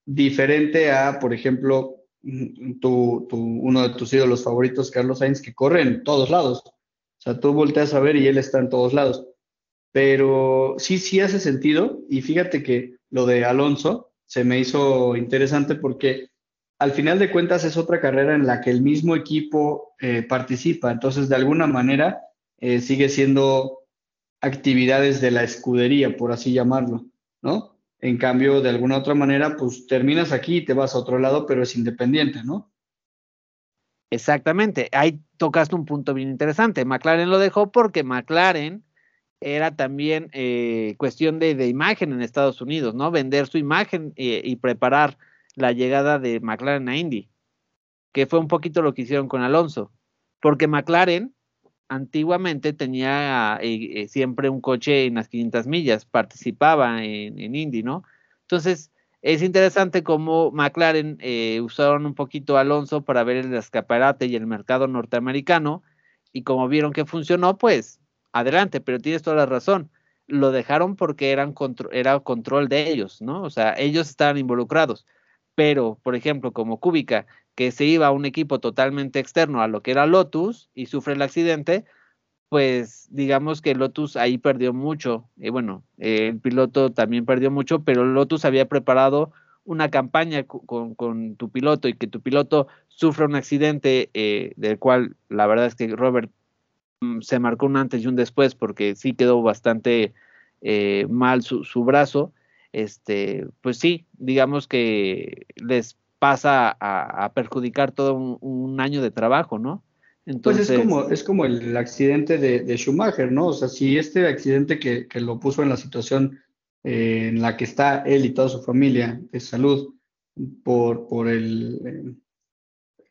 Diferente a, por ejemplo, mm, tu, tu, uno de tus ídolos favoritos, Carlos Sainz, que corre en todos lados. O sea, tú volteas a ver y él está en todos lados. Pero sí, sí hace sentido. Y fíjate que lo de Alonso se me hizo interesante porque al final de cuentas es otra carrera en la que el mismo equipo eh, participa. Entonces, de alguna manera, eh, sigue siendo actividades de la escudería, por así llamarlo, ¿no? En cambio, de alguna otra manera, pues terminas aquí y te vas a otro lado, pero es independiente, ¿no? Exactamente, ahí tocaste un punto bien interesante. McLaren lo dejó porque McLaren era también eh, cuestión de, de, imagen en Estados Unidos, ¿no? Vender su imagen y preparar la llegada de McLaren a Indy, que fue un poquito lo que hicieron con Alonso, porque McLaren antiguamente tenía eh, eh, siempre un coche en las 500 millas, participaba en, en Indy, ¿no? Entonces, es interesante cómo McLaren eh, usaron un poquito Alonso para ver el escaparate y el mercado norteamericano, y como vieron que funcionó, pues adelante, pero tienes toda la razón. Lo dejaron porque eran era control de ellos, ¿no? O sea, ellos estaban involucrados. Pero, por ejemplo, como Cúbica, que se iba a un equipo totalmente externo a lo que era Lotus y sufre el accidente, pues digamos que Lotus ahí perdió mucho. Y bueno, el piloto también perdió mucho, pero Lotus había preparado una campaña con, tu piloto y que tu piloto sufra un accidente eh, del cual la verdad es que Robert mm, se marcó un antes y un después porque sí quedó bastante eh, mal su brazo. Este, pues sí, digamos que les pasa a, a perjudicar todo un, un, año de trabajo, ¿no? Entonces, pues es como, es como el accidente de, de Schumacher, ¿no? O sea, si este accidente que, que lo puso en la situación eh, en la que está él y toda su familia de salud por, por el, eh,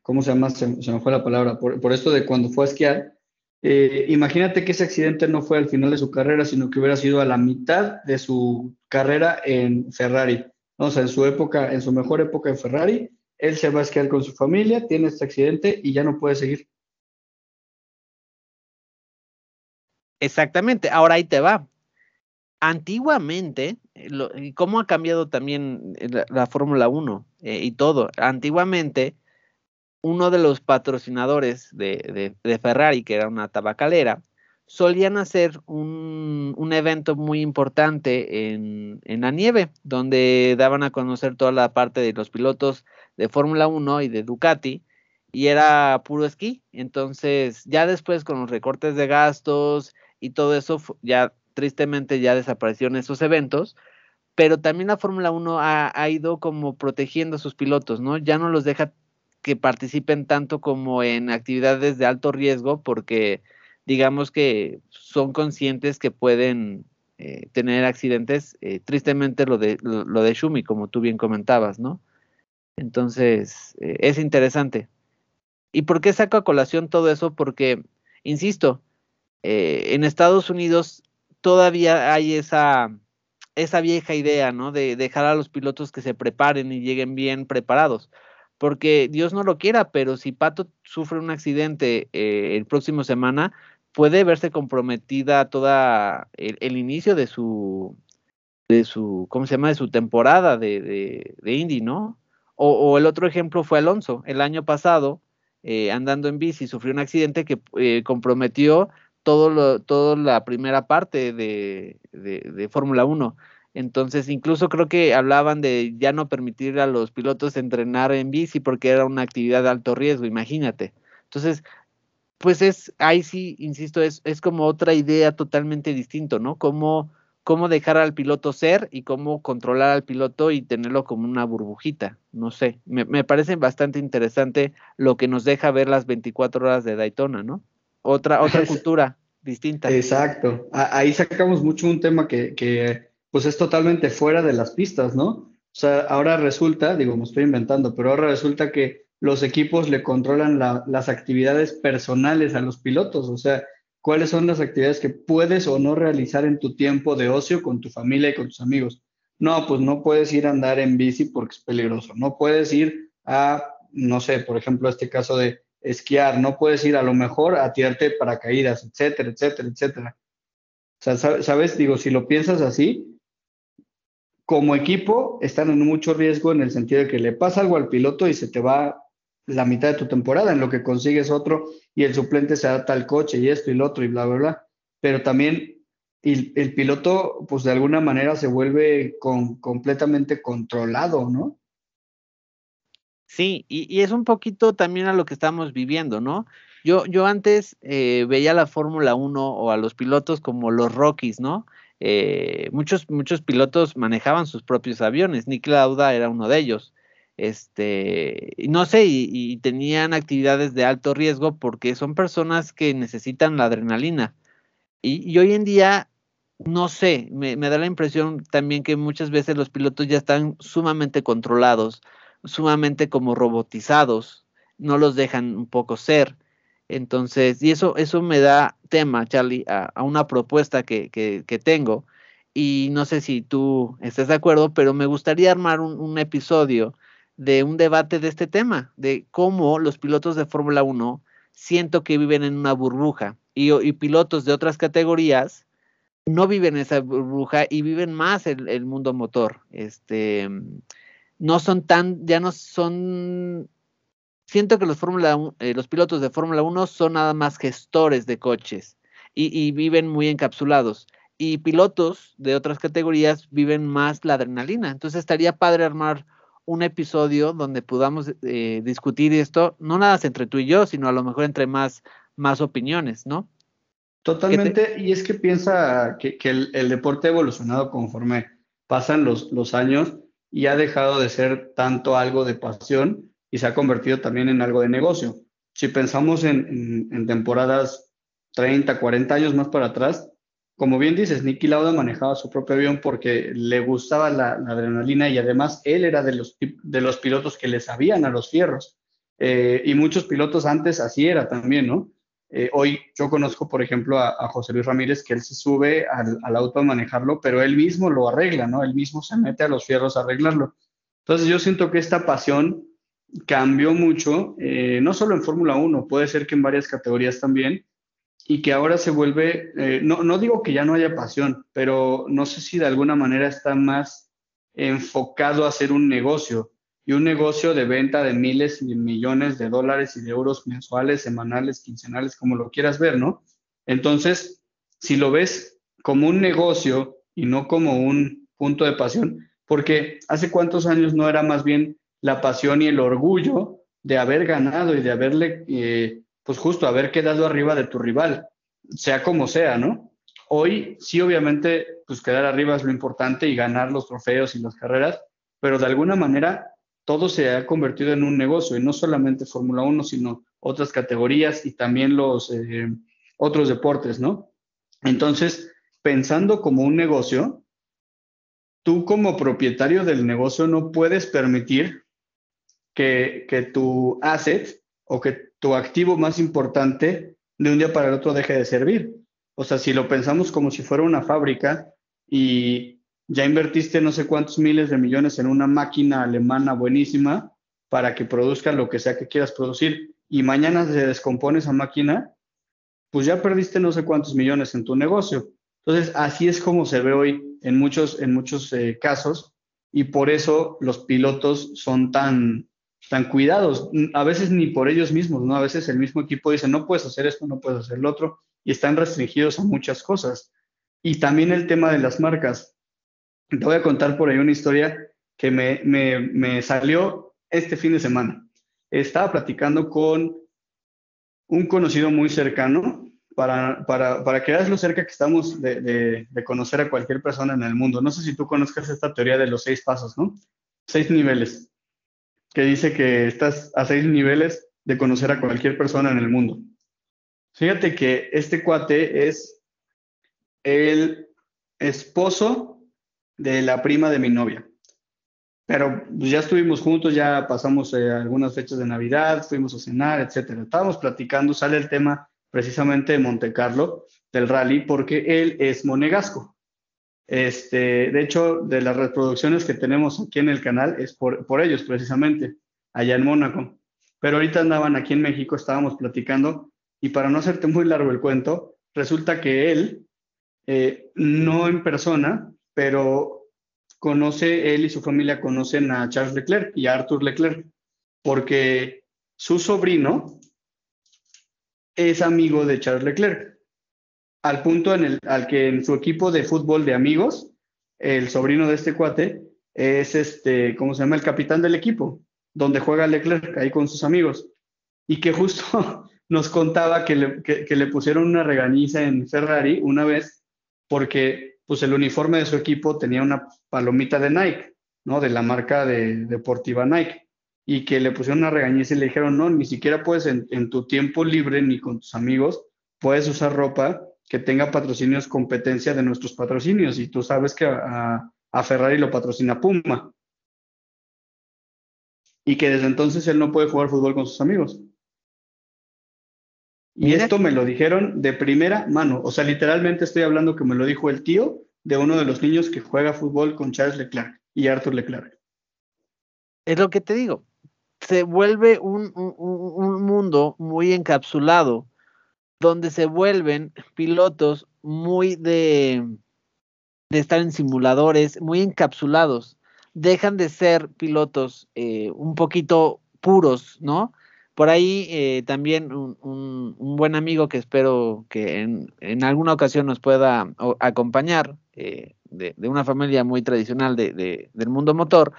¿cómo se llama? Se, se, me fue la palabra, por, por esto de cuando fue a esquiar. Eh, imagínate que ese accidente no fue al final de su carrera, sino que hubiera sido a la mitad de su carrera en Ferrari. O sea, en su época, en su mejor época en Ferrari, él se va a esquiar con su familia, tiene este accidente y ya no puede seguir. Exactamente, ahora ahí te va. Antiguamente, lo, ¿cómo ha cambiado también la, la Fórmula 1 eh, y todo? Antiguamente, uno de los patrocinadores de, de, Ferrari, que era una tabacalera, solían hacer un, un evento muy importante en, en, la nieve, donde daban a conocer toda la parte de los pilotos de Fórmula 1 y de Ducati, y era puro esquí. Entonces, ya después con los recortes de gastos y todo eso, ya tristemente ya desaparecieron esos eventos, pero también la Fórmula 1 ha, ha, ido como protegiendo a sus pilotos, ¿no? Ya no los deja que participen tanto como en actividades de alto riesgo, porque digamos que son conscientes que pueden eh, tener accidentes, eh, tristemente lo de, lo, de Shumi, como tú bien comentabas, ¿no? Entonces, eh, es interesante. ¿Y por qué saco a colación todo eso? Porque, insisto, en Estados Unidos todavía hay esa, esa vieja idea, ¿no? De dejar a los pilotos que se preparen y lleguen bien preparados porque Dios no lo quiera, pero si Pato sufre un accidente eh, el próximo semana, puede verse comprometida toda el, inicio de su de su cómo se llama de su temporada de, de, Indy, ¿no? O, el otro ejemplo fue Alonso el año pasado eh, andando en bici sufrió un accidente que eh, comprometió todo toda la primera parte de, de, de Fórmula 1. Entonces, incluso creo que hablaban de ya no permitir a los pilotos entrenar en bici porque era una actividad de alto riesgo, imagínate. Entonces, pues es, ahí sí, insisto, es, es como otra idea totalmente distinto, ¿no? Cómo, cómo dejar al piloto ser y cómo controlar al piloto y tenerlo como una burbujita. No sé, me, me parece bastante interesante lo que nos deja ver las 24 horas de Daytona, ¿no? Otra, otra <laughs> cultura distinta. Exacto. Ahí sacamos mucho un tema que, que, pues es totalmente fuera de las pistas, ¿no? O sea, ahora resulta, digo, me estoy inventando, pero ahora resulta que los equipos le controlan las actividades personales a los pilotos, o sea, cuáles son las actividades que puedes o no realizar en tu tiempo de ocio con tu familia y con tus amigos. No, pues no puedes ir a andar en bici porque es peligroso, no puedes ir a, no sé, por ejemplo, este caso de esquiar, no puedes ir a lo mejor a tirarte paracaídas, etcétera, etcétera, etcétera. O sea, sabes, digo, si lo piensas así, como equipo están en mucho riesgo en el sentido de que le pasa algo al piloto y se te va la mitad de tu temporada, en lo que consigues otro y el suplente se adapta al coche y esto y lo otro y bla, bla, bla. Pero también el, piloto, pues de alguna manera se vuelve completamente controlado, ¿no? Sí, y, y, es un poquito también a lo que estamos viviendo, ¿no? Yo, yo antes eh, veía la Fórmula 1 o a los pilotos como los Rockies, ¿no? Eh, muchos, muchos pilotos manejaban sus propios aviones, Nick Lauda era uno de ellos este, no sé, y, tenían actividades de alto riesgo porque son personas que necesitan la adrenalina. Y, hoy en día, no sé, me, da la impresión también que muchas veces los pilotos ya están sumamente controlados, sumamente como robotizados, no los dejan un poco ser. Entonces, y eso, eso me da tema, Charlie, a, una propuesta que, que, tengo. Y no sé si tú estás de acuerdo, pero me gustaría armar un, episodio de un debate de este tema, de cómo los pilotos de Fórmula 1 siento que viven en una burbuja y, y, pilotos de otras categorías no viven esa burbuja y viven más el, el mundo motor. Este, no son tan, ya no son, siento que los, Fórmula eh, los pilotos de Fórmula 1 son nada más gestores de coches y, viven muy encapsulados y pilotos de otras categorías viven más la adrenalina. Entonces estaría padre armar un episodio donde podamos eh, discutir esto, no nada entre tú y yo, sino a lo mejor entre más, más opiniones, ¿no? Totalmente, y es que piensa que, el, deporte ha evolucionado conforme pasan los años y ha dejado de ser tanto algo de pasión y se ha convertido también en algo de negocio. Si pensamos en, temporadas 30, 40 años más para atrás, como bien dices, Nicky Lauda manejaba su propio avión porque le gustaba la, adrenalina y además él era de los, de los pilotos que le sabían a los fierros. Eh, y muchos pilotos antes así era también, ¿no? Eh, hoy yo conozco, por ejemplo, a, José Luis Ramírez, que él se sube al, auto a manejarlo, pero él mismo lo arregla, ¿no? Él mismo se mete a los fierros a arreglarlo. Entonces yo siento que esta pasión cambió mucho, eh, no solo en Fórmula 1, puede ser que en varias categorías también, y que ahora se vuelve, eh, no, no digo que ya no haya pasión, pero no sé si de alguna manera está más enfocado a hacer un negocio y un negocio de venta de miles y millones de dólares y de euros mensuales, semanales, quincenales, como lo quieras ver, ¿no? Entonces, si lo ves como un negocio y no como un punto de pasión, porque hace cuántos años no era más bien la pasión y el orgullo de haber ganado y de haberle eh, pues justo haber quedado arriba de tu rival, sea como sea, ¿no? Hoy sí, obviamente, pues quedar arriba es lo importante y ganar los trofeos y las carreras, pero de alguna manera todo se ha convertido en un negocio y no solamente Fórmula 1, sino otras categorías y también los eh, otros deportes, ¿no? Entonces, pensando como un negocio, tú como propietario del negocio no puedes permitir que, que tu asset o que tu activo más importante de un día para el otro deje de servir. O sea, si lo pensamos como si fuera una fábrica y ya invertiste no sé cuántos miles de millones en una máquina alemana buenísima para que produzca lo que sea que quieras producir y mañana se descompone esa máquina, pues ya perdiste no sé cuántos millones en tu negocio. Entonces, así es como se ve hoy en muchos, en muchos eh, casos y por eso los pilotos son tan, tan cuidados, a veces ni por ellos mismos, ¿no? A veces el mismo equipo dice, no puedes hacer esto, no puedes hacer lo otro, y están restringidos a muchas cosas. Y también el tema de las marcas. Te voy a contar por ahí una historia que me, me, me salió este fin de semana. Estaba platicando con un conocido muy cercano para, para, para que veas lo cerca que estamos de, de, de, conocer a cualquier persona en el mundo. No sé si tú conozcas esta teoría de los seis pasos, ¿no? Seis niveles, que dice que estás a seis niveles de conocer a cualquier persona en el mundo. Fíjate que este cuate es el esposo de la prima de mi novia. Pero pues, ya estuvimos juntos, ya pasamos eh, algunas fechas de Navidad, fuimos a cenar, etcétera. Estábamos platicando, sale el tema precisamente de Monte Carlo, del rally, porque él es monegasco. Este, de hecho, de las reproducciones que tenemos aquí en el canal es por, ellos precisamente, allá en Mónaco. Pero ahorita andaban aquí en México, estábamos platicando, y para no hacerte muy largo el cuento, resulta que él, eh, no en persona, pero conoce, él y su familia conocen a Charles Leclerc y a Arthur Leclerc, porque su sobrino es amigo de Charles Leclerc, al punto en el, al que en su equipo de fútbol de amigos, el sobrino de este cuate es este, ¿cómo se llama? El capitán del equipo, donde juega Leclerc ahí con sus amigos. Y que justo <laughs> nos contaba que le, que, le pusieron una regañiza en Ferrari una vez porque pues el uniforme de su equipo tenía una palomita de Nike, ¿no? De la marca de, deportiva Nike. Y que le pusieron una regañiza y le dijeron, no, ni siquiera puedes en, en tu tiempo libre ni con tus amigos, puedes usar ropa que tenga patrocinios competencia de nuestros patrocinios. Y tú sabes que a, a Ferrari lo patrocina Puma. Y que desde entonces él no puede jugar fútbol con sus amigos. Y esto me lo dijeron de primera mano. O sea, literalmente estoy hablando que me lo dijo el tío de uno de los niños que juega fútbol con Charles Leclerc y Arthur Leclerc. Es lo que te digo. Se vuelve un, un, un mundo muy encapsulado, donde se vuelven pilotos muy de, de estar en simuladores, muy encapsulados. Dejan de ser pilotos eh, un poquito puros, ¿no? Por ahí eh, también un, un, buen amigo que espero que en, en alguna ocasión nos pueda acompañar, eh, de, de, una familia muy tradicional de, de, del mundo motor,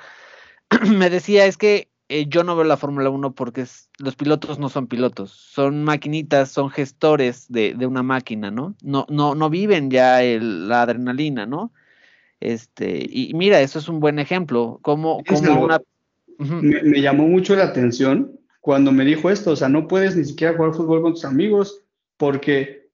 <clears throat> me decía es que eh, yo no veo la Fórmula 1 porque es, los pilotos no son pilotos, son maquinitas, son gestores de, una máquina, ¿no? No, no, no viven ya el, la adrenalina, ¿no? Este, y mira, eso es un buen ejemplo, como, como una... Uh -huh. me, me llamó mucho la atención cuando me dijo esto, o sea, no puedes ni siquiera jugar fútbol con tus amigos porque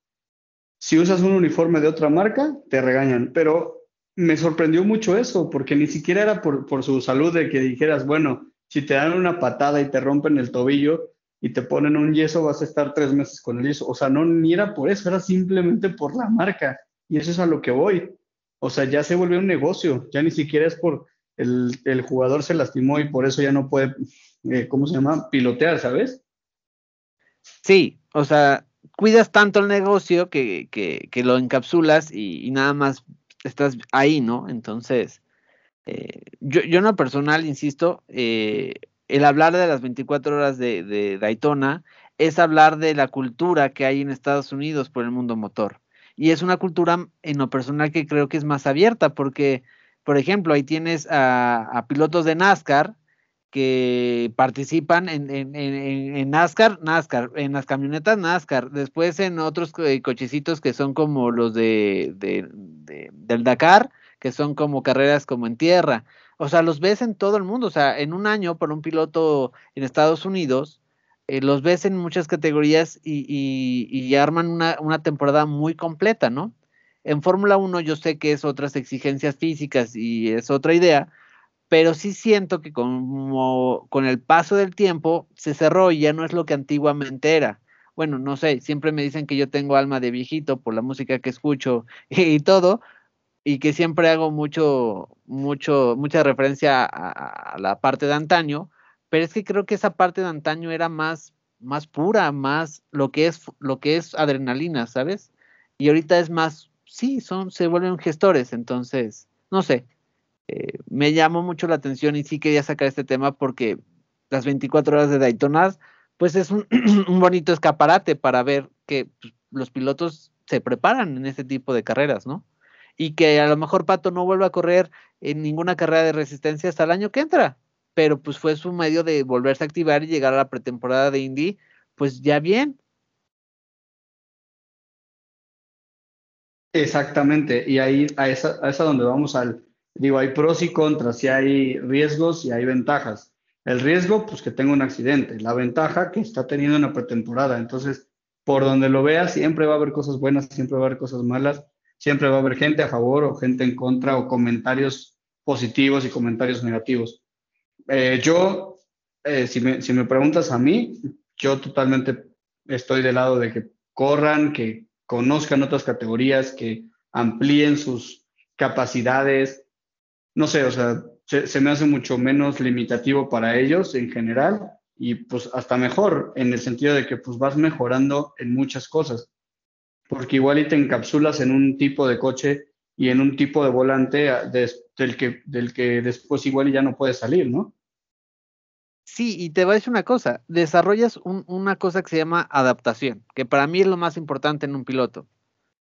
si usas un uniforme de otra marca, te regañan. Pero me sorprendió mucho eso, porque ni siquiera era por, por su salud de que dijeras, bueno, si te dan una patada y te rompen el tobillo y te ponen un yeso, vas a estar tres meses con el yeso. O sea, no, ni era por eso, era simplemente por la marca. Y eso es a lo que voy. O sea, ya se volvió un negocio, ya ni siquiera es por el, el jugador se lastimó y por eso ya no puede eh, ¿cómo se llama? Pilotear, ¿sabes? Sí, o sea, cuidas tanto el negocio que, que, que lo encapsulas y, y, nada más estás ahí, ¿no? Entonces, eh, yo, yo en lo personal, insisto, eh, el hablar de las 24 horas de, de, Daytona es hablar de la cultura que hay en Estados Unidos por el mundo motor. Y es una cultura en lo personal que creo que es más abierta porque, por ejemplo, ahí tienes a, pilotos de NASCAR, que participan en, en, NASCAR, NASCAR, en las camionetas NASCAR, después en otros cochecitos que son como los de, del Dakar, que son como carreras como en tierra. O sea, los ves en todo el mundo. O sea, en un año por un piloto en Estados Unidos, eh, los ves en muchas categorías y, y, y arman una, una, temporada muy completa, ¿no? En Fórmula 1 yo sé que es otras exigencias físicas y es otra idea, pero sí siento que como con el paso del tiempo se cerró y ya no es lo que antiguamente era. Bueno, no sé, siempre me dicen que yo tengo alma de viejito por la música que escucho <laughs> y, todo, y que siempre hago mucho, mucho, mucha referencia a, la parte de antaño, pero es que creo que esa parte de antaño era más, más pura, más lo que es, lo que es adrenalina, ¿sabes? Y ahorita es más, sí, son, se vuelven gestores, entonces, no sé, eh, me llamó mucho la atención y sí quería sacar este tema porque las 24 horas de Daytona, pues es un, <clears throat> un bonito escaparate para ver que pues, los pilotos se preparan en este tipo de carreras, ¿no? Y que a lo mejor Pato no vuelva a correr en ninguna carrera de resistencia hasta el año que entra, pero pues fue su medio de volverse a activar y llegar a la pretemporada de Indy, pues ya bien. Exactamente, y ahí a esa, a esa donde vamos al, digo, hay pros y contras, si hay riesgos y hay ventajas. El riesgo, pues que tenga un accidente, la ventaja que está teniendo una pretemporada, entonces, por donde lo veas, siempre va a haber cosas buenas, siempre va a haber cosas malas, siempre va a haber gente a favor o gente en contra o comentarios positivos y comentarios negativos. Eh, yo, eh, si, me, si me preguntas a mí, yo totalmente estoy del lado de que corran, que conozcan otras categorías, que amplíen sus capacidades. No sé, o sea, se, se, me hace mucho menos limitativo para ellos en general y pues hasta mejor en el sentido de que pues vas mejorando en muchas cosas. Porque igual y te encapsulas en un tipo de coche y en un tipo de volante del, que, del que después igual ya no puedes salir, ¿no? Sí, y te voy a decir una cosa, desarrollas una cosa que se llama adaptación, que para mí es lo más importante en un piloto,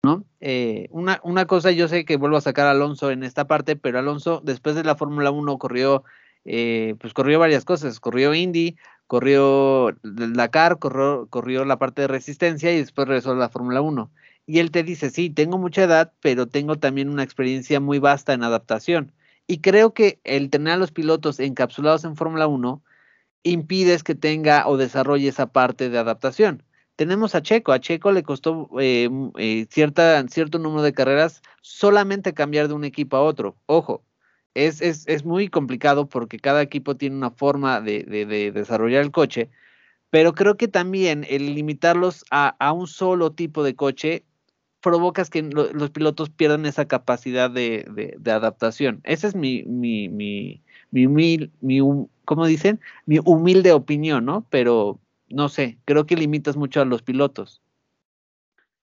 ¿no? Eh, una, una, cosa, yo sé que vuelvo a sacar a Alonso en esta parte, pero Alonso después de la Fórmula 1 corrió, eh, pues corrió varias cosas, corrió Indy, corrió Dakar, corrió, corrió la parte de resistencia y después regresó a la Fórmula 1. Y él te dice, sí, tengo mucha edad, pero tengo también una experiencia muy vasta en adaptación. Y creo que el tener a los pilotos encapsulados en Fórmula 1 impides que tenga o desarrolle esa parte de adaptación. Tenemos a Checo, a Checo le costó eh, eh, cierto número de carreras solamente cambiar de un equipo a otro. Ojo, es, es, es muy complicado porque cada equipo tiene una forma de, de, desarrollar el coche, pero creo que también el limitarlos a, a un solo tipo de coche provocas que los pilotos pierdan esa capacidad de, de adaptación. Ese es mi, mi, mi, mi, mi, ¿cómo dicen? Mi humilde opinión, ¿no? Pero no sé, creo que limitas mucho a los pilotos.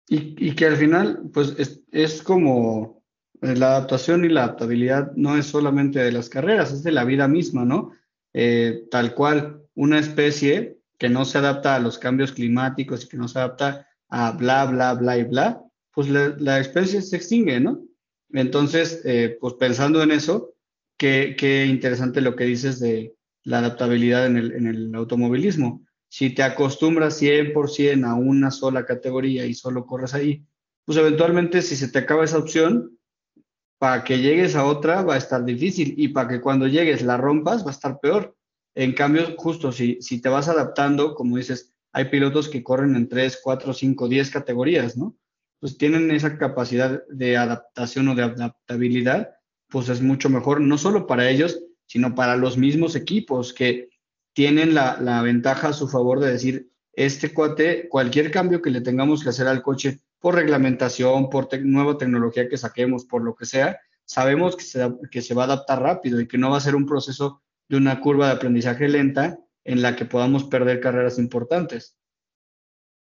Y, y que al final, pues es, es, como la adaptación y la adaptabilidad no es solamente de las carreras, es de la vida misma, ¿no? Eh, tal cual, una especie que no se adapta a los cambios climáticos y que no se adapta a bla, bla, bla y bla, pues la, la especie se extingue, ¿no? Entonces, eh, pues pensando en eso, qué, qué interesante lo que dices de, la adaptabilidad en el, en el automovilismo. Si te acostumbras 100% a una sola categoría y solo corres ahí, pues eventualmente si se te acaba esa opción, para que llegues a otra va a estar difícil y para que cuando llegues la rompas va a estar peor. En cambio, justo si, si te vas adaptando, como dices, hay pilotos que corren en 3, 4, 5, 10 categorías, ¿no? Pues tienen esa capacidad de adaptación o de adaptabilidad, pues es mucho mejor, no solo para ellos, sino para los mismos equipos que tienen la, la ventaja a su favor de decir, este cuate, cualquier cambio que le tengamos que hacer al coche por reglamentación, por nueva tecnología que saquemos, por lo que sea, sabemos que se, que se va a adaptar rápido y que no va a ser un proceso de una curva de aprendizaje lenta en la que podamos perder carreras importantes.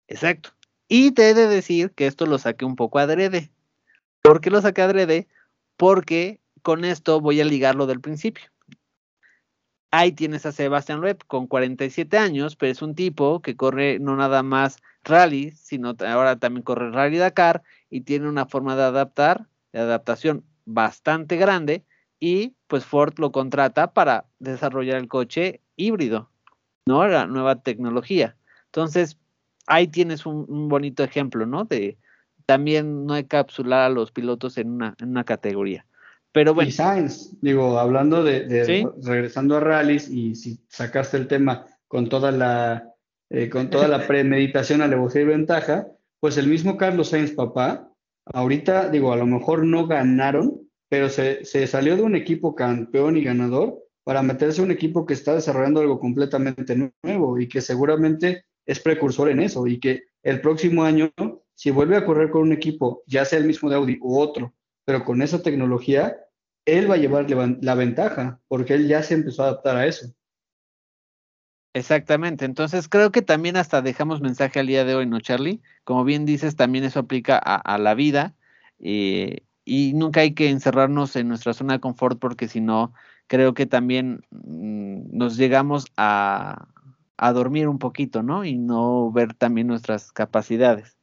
Exacto. Y te he de decir que esto lo saqué un poco adrede. ¿Por qué lo saqué adrede? Porque con esto voy a ligarlo del principio. Ahí tienes a Sebastián Loeb con 47 años, pero es un tipo que corre no nada más rally, sino ahora también corre rally Dakar y tiene una forma de adaptar, de adaptación bastante grande y pues Ford lo contrata para desarrollar el coche híbrido, ¿no? La nueva tecnología. Entonces, ahí tienes un, bonito ejemplo, ¿no? De también no encapsular a los pilotos en una, en una categoría. Pero bueno. Y Sainz, digo, hablando de, regresando a rallies y si sacaste el tema con toda la, eh, con toda la <laughs> premeditación, alevosía y ventaja, pues el mismo Carlos Sainz, papá, ahorita, digo, a lo mejor no ganaron, pero se, se salió de un equipo campeón y ganador para meterse a un equipo que está desarrollando algo completamente nuevo y que seguramente es precursor en eso y que el próximo año, si vuelve a correr con un equipo, ya sea el mismo de Audi u otro, pero con esa tecnología, él va a llevar la ventaja, porque él ya se empezó a adaptar a eso. Exactamente, entonces creo que también hasta dejamos mensaje al día de hoy, ¿no, Charlie? Como bien dices, también eso aplica a, la vida eh, y nunca hay que encerrarnos en nuestra zona de confort porque si no, creo que también mm, nos llegamos a, a dormir un poquito, ¿no? Y no ver también nuestras capacidades.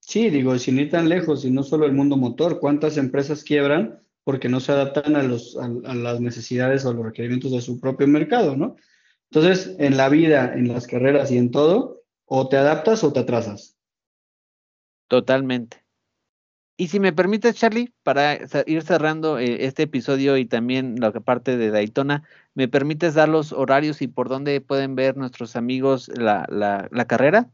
Sí, digo, sin ir tan lejos, y no solo el mundo motor, ¿cuántas empresas quiebran porque no se adaptan a, los, a, las necesidades o los requerimientos de su propio mercado, ¿no? Entonces, en la vida, en las carreras y en todo, o te adaptas o te atrasas. Totalmente. Y si me permites, Charlie, para ir cerrando eh, este episodio y también la parte de Daytona, ¿me permites dar los horarios y por dónde pueden ver nuestros amigos la, la carrera?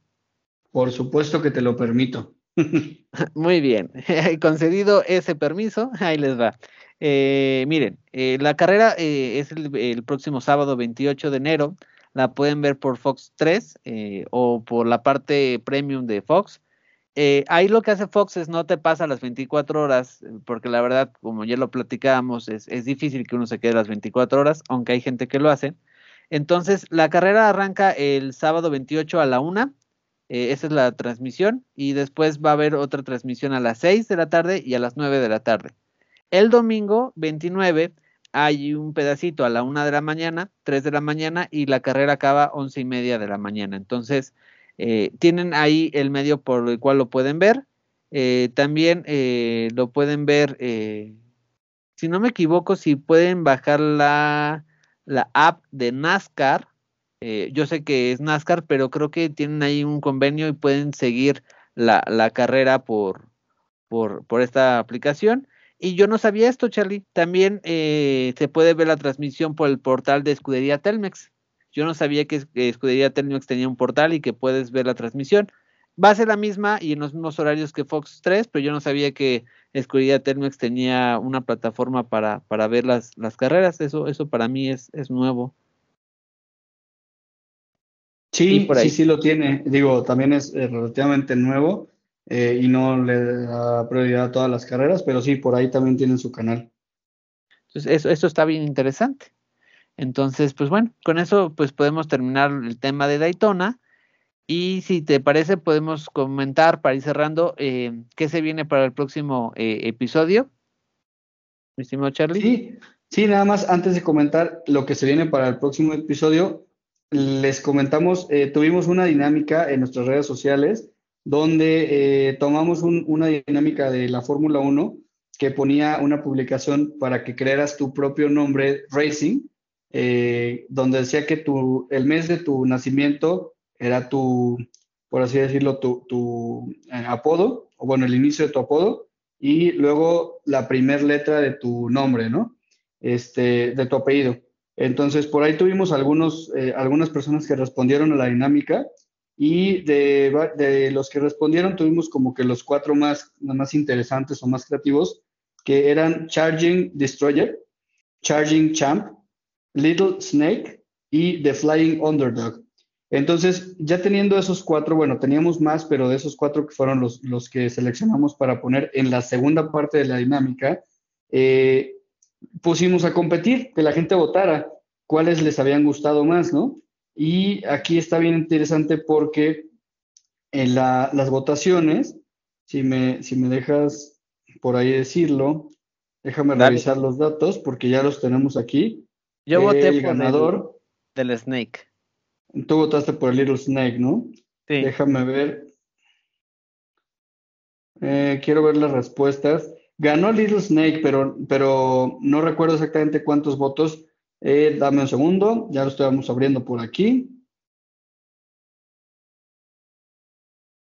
Por supuesto que te lo permito. <laughs> Muy bien, <laughs> concedido ese permiso, ahí les va. Eh, miren, eh, la carrera eh, es el, próximo sábado 28 de enero. La pueden ver por Fox 3 o por la parte premium de Fox. ahí lo que hace Fox es no te pasa las 24 horas, porque la verdad, como ya lo platicábamos, es, es difícil que uno se quede las 24 horas, aunque hay gente que lo hace. Entonces, la carrera arranca el sábado 28 a la 1 eh, esa es la transmisión y después va a haber otra transmisión a las 6 de la tarde y a las 9 de la tarde. El domingo 29 hay un pedacito a la 1 de la mañana, 3 de la mañana y la carrera acaba 11 y media de la mañana. Entonces, eh, tienen ahí el medio por el cual lo pueden ver. Eh, también lo pueden ver, si no me equivoco, si pueden bajar la, la app de NASCAR eh, yo sé que es NASCAR, pero creo que tienen ahí un convenio y pueden seguir la, carrera por, por, esta aplicación. Y yo no sabía esto, Charlie. También eh, se puede ver la transmisión por el portal de Escudería Telmex. Yo no sabía que Escudería Telmex tenía un portal y que puedes ver la transmisión. Va a ser la misma y en los mismos horarios que Fox 3, pero yo no sabía que Escudería Telmex tenía una plataforma para, para ver las, las carreras. Eso, eso para mí es, es nuevo. Sí, sí, sí lo tiene. Digo, también es eh, relativamente nuevo eh, y no le da prioridad a todas las carreras, pero sí, por ahí también tienen su canal. Entonces, eso, eso está bien interesante. Entonces, pues bueno, con eso pues podemos terminar el tema de Daytona. Y si te parece, podemos comentar para ir cerrando eh, qué se viene para el próximo episodio. Mi estimado Charlie. Sí, sí, nada más antes de comentar lo que se viene para el próximo episodio, les comentamos, eh, tuvimos una dinámica en nuestras redes sociales donde eh, tomamos una dinámica de la Fórmula 1 que ponía una publicación para que crearas tu propio nombre Racing, eh, donde decía que tu, el mes de tu nacimiento era tu, por así decirlo, tu, tu apodo, o bueno, el inicio de tu apodo, y luego la primera letra de tu nombre, ¿no? Este, de tu apellido. Entonces, por ahí tuvimos algunos, eh, algunas personas que respondieron a la dinámica y de, los que respondieron tuvimos como que los cuatro más, más interesantes o más creativos, que eran Charging Destroyer, Charging Champ, Little Snake y The Flying Underdog. Entonces, ya teniendo esos cuatro, bueno, teníamos más, pero de esos cuatro que fueron los, los que seleccionamos para poner en la segunda parte de la dinámica, eh, pusimos a competir, que la gente votara cuáles les habían gustado más, ¿no? Y aquí está bien interesante porque en las votaciones, si me, si me dejas por ahí decirlo, déjame revisar los datos porque ya los tenemos aquí. Yo voté por ganador el, del Snake. Tú votaste por el Little Snake, ¿no? Sí. Déjame ver. Eh, quiero ver las respuestas. Ganó Little Snake, pero, pero no recuerdo exactamente cuántos votos. Eh, dame un segundo, ya lo estamos abriendo por aquí.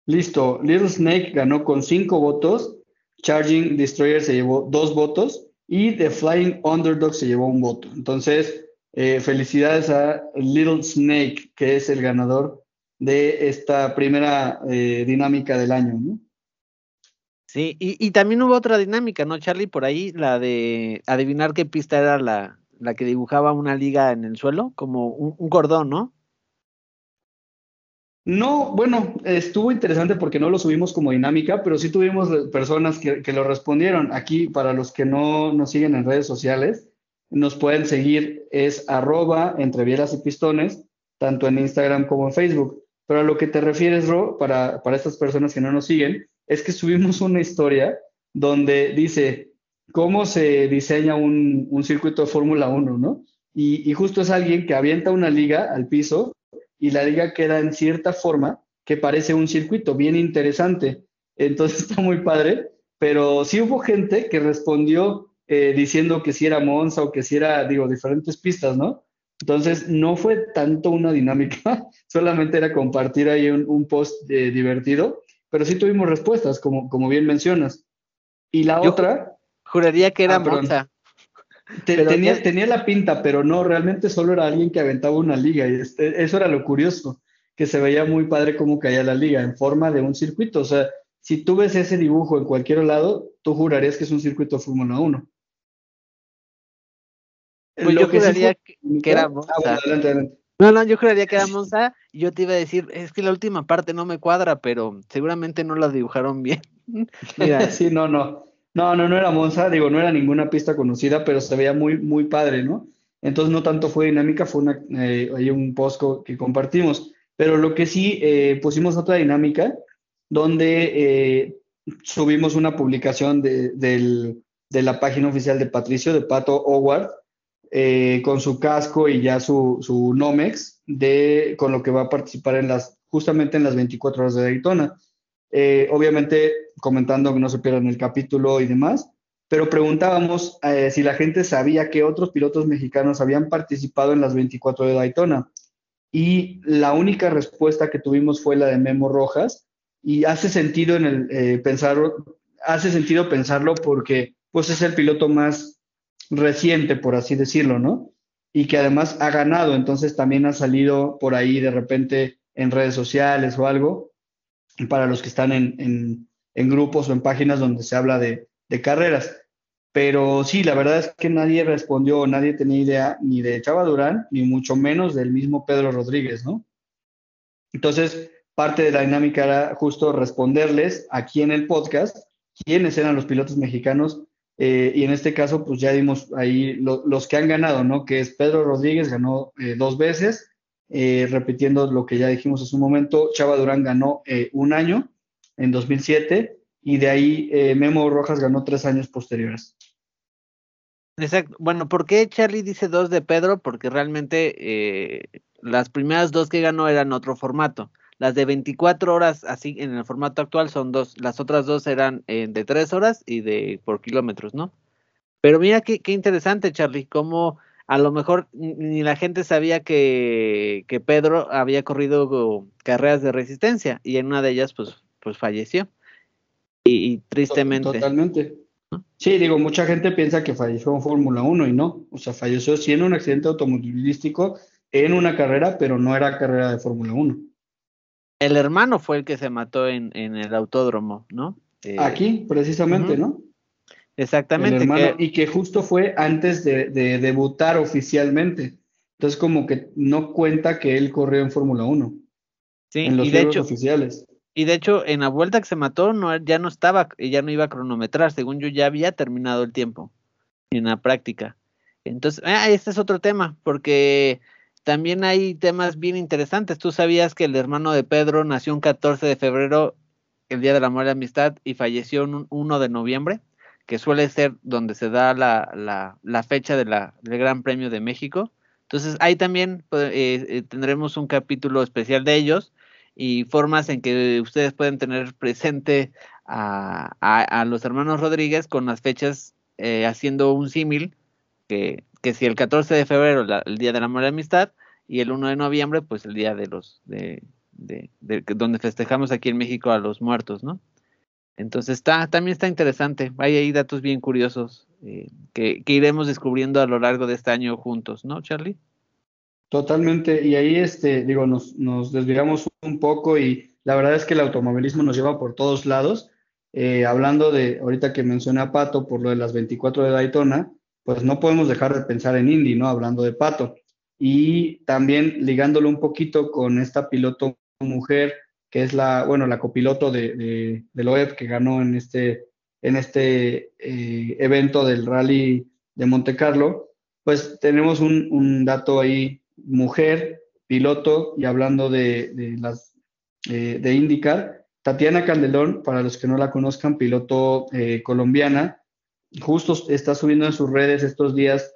Listo, Little Snake ganó con cinco votos, Charging Destroyer se llevó dos votos y The Flying Underdog se llevó un voto. Entonces, eh, felicidades a Little Snake, que es el ganador de esta primera eh, dinámica del año. Sí, y, también hubo otra dinámica, ¿no, Charlie? Por ahí, la de adivinar qué pista era la, la que dibujaba una liga en el suelo, como un, cordón, ¿no? No, bueno, estuvo interesante porque no lo subimos como dinámica, pero sí tuvimos personas que, lo respondieron. Aquí, para los que no nos siguen en redes sociales, nos pueden seguir, es arroba entre y pistones, tanto en Instagram como en Facebook. Pero a lo que te refieres, Ro, para, para estas personas que no nos siguen, es que subimos una historia donde dice cómo se diseña un, circuito de Fórmula 1, ¿no? Y, justo es alguien que avienta una liga al piso y la liga queda en cierta forma que parece un circuito bien interesante. Entonces <laughs> está muy padre, pero sí hubo gente que respondió eh, diciendo que si era Monza o que si era, digo, diferentes pistas, ¿no? Entonces no fue tanto una dinámica, <laughs> solamente era compartir ahí un, post eh, divertido, pero sí tuvimos respuestas, como, como bien mencionas. Y la otra... Juraría que era ah, Monza. tenía, tenía la pinta, pero no, realmente solo era alguien que aventaba una liga y este, eso era lo curioso, que se veía muy padre cómo caía la liga en forma de un circuito. O sea, si tú ves ese dibujo en cualquier lado, tú jurarías que es un circuito de Fórmula 1. Pues yo juraría que, era ah, Monza. No, no, yo juraría que era Monza y yo te iba a decir, es que la última parte no me cuadra, pero seguramente no la dibujaron bien. Mira. sí, no, no. No, no, no era Monza, digo, no era ninguna pista conocida, pero se veía muy, muy padre, ¿no? Entonces no tanto fue dinámica, fue una, eh, un post que compartimos. Pero lo que sí eh, pusimos otra dinámica donde eh, subimos una publicación de, de, la página oficial de Patricio, de Pato Howard, con su casco y ya su, su Nomex, de, con lo que va a participar en las, justamente en las 24 horas de Daytona. Eh, obviamente comentando que no se pierdan el capítulo y demás, pero preguntábamos si la gente sabía que otros pilotos mexicanos habían participado en las 24 de Daytona. Y la única respuesta que tuvimos fue la de Memo Rojas, y hace sentido en el eh, pensarlo, hace sentido pensarlo porque pues es el piloto más reciente, por así decirlo, ¿no? Y que además ha ganado, entonces también ha salido por ahí de repente en redes sociales o algo, para los que están en, en, grupos o en páginas donde se habla de, carreras. Pero sí, la verdad es que nadie respondió, nadie tenía idea ni de Chava Durán, ni mucho menos del mismo Pedro Rodríguez, ¿no? Entonces, parte de la dinámica era justo responderles aquí en el podcast quiénes eran los pilotos mexicanos eh, y en este caso pues ya dimos ahí los que han ganado, ¿no? Que es Pedro Rodríguez, ganó eh, dos veces, eh, repitiendo lo que ya dijimos hace un momento, Chava Durán ganó un año en 2007 y de ahí Memo Rojas ganó tres años posteriores. Exacto. Bueno, ¿por qué Charlie dice dos de Pedro? Porque realmente las primeras dos que ganó eran otro formato. Las de 24 horas, así en el formato actual, son dos. Las otras dos eran eh, de 3 horas y de por kilómetros, ¿no? Pero mira qué, qué interesante, Charlie, cómo a lo mejor ni la gente sabía que, que Pedro había corrido carreras de resistencia y en una de ellas, pues, pues falleció. Y, tristemente. Totalmente. Sí, digo, mucha gente piensa que falleció en Fórmula 1 y no. O sea, falleció sí en un accidente automovilístico en una carrera, pero no era carrera de Fórmula 1 el hermano fue el que se mató en, el autódromo, ¿no? Eh, Aquí, precisamente, ¿no? Exactamente. Y que justo fue antes de, debutar oficialmente. Entonces, como que no cuenta que él corrió en Fórmula 1. Sí, en los y de hecho, oficiales. Y de hecho, en la vuelta que se mató, no, ya no estaba, ya no iba a cronometrar. Según yo, ya había terminado el tiempo en la práctica. Entonces, ah, este es otro tema, porque también hay temas bien interesantes. Tú sabías que el hermano de Pedro nació un 14 de febrero, el Día del Amor y la Amistad, y falleció un 1 de noviembre, que suele ser donde se da la, la, fecha de la, del Gran Premio de México. Entonces ahí también pues, eh, eh, tendremos un capítulo especial de ellos y formas en que ustedes pueden tener presente a, a, los hermanos Rodríguez con las fechas eh, haciendo un símil que que si el 14 de febrero, el Día del Amor y la Amistad, y el 1 de noviembre, pues el Día de los, de, de, donde festejamos aquí en México a los muertos, ¿no? Entonces está, también está interesante, hay ahí datos bien curiosos eh, que, iremos descubriendo a lo largo de este año juntos, ¿no, Charlie? Totalmente, y ahí este, digo, nos, nos desviamos un poco y la verdad es que el automovilismo nos lleva por todos lados. Eh, hablando de, ahorita que mencioné a Pato por lo de las 24 de Daytona, pues no podemos dejar de pensar en Indy, ¿no? Hablando de Pato. Y también ligándolo un poquito con esta piloto mujer, que es la, bueno, la copiloto de, de, de que ganó en este, en este eh, evento del rally de Monte Carlo, pues tenemos un, dato ahí, mujer, piloto, y hablando de, de las eh, de IndyCar, Tatiana Candelón, para los que no la conozcan, piloto eh, colombiana, justo está subiendo en sus redes estos días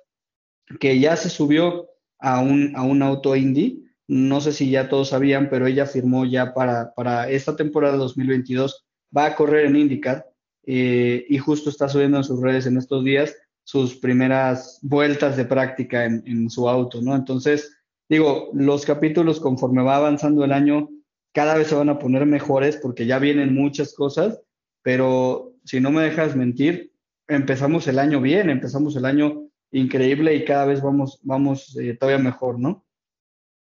que ya se subió a un, a un auto indie. No sé si ya todos sabían, pero ella firmó ya para, para esta temporada 2022 va a correr en IndyCar eh, y justo está subiendo en sus redes en estos días sus primeras vueltas de práctica en, en su auto, ¿no? Entonces, digo, los capítulos conforme va avanzando el año, cada vez se van a poner mejores porque ya vienen muchas cosas, pero si no me dejas mentir, empezamos el año bien, empezamos el año increíble y cada vez vamos, vamos eh, todavía mejor, ¿no?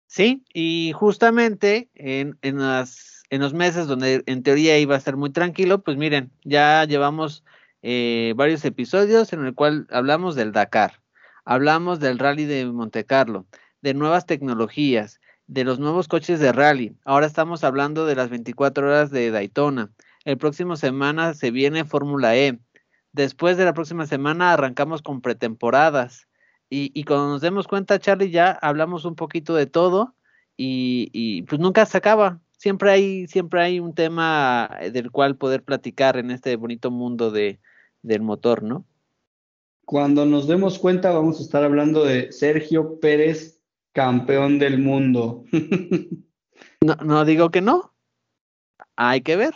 Sí, y justamente en, en, las, en los meses donde en teoría iba a estar muy tranquilo, pues miren, ya llevamos eh, varios episodios en el cual hablamos del Dakar, hablamos del rally de Monte Carlo, de nuevas tecnologías, de los nuevos coches de rally. Ahora estamos hablando de las 24 horas de Daytona. El próximo semana se viene Fórmula E. Después de la próxima semana arrancamos con pretemporadas. Y, y, cuando nos demos cuenta, Charlie, ya hablamos un poquito de todo y, y, pues nunca se acaba. Siempre hay, siempre hay un tema del cual poder platicar en este bonito mundo de, del motor, ¿no? Cuando nos demos cuenta, vamos a estar hablando de Sergio Pérez, campeón del mundo. <laughs> no, no digo que no. Hay que ver.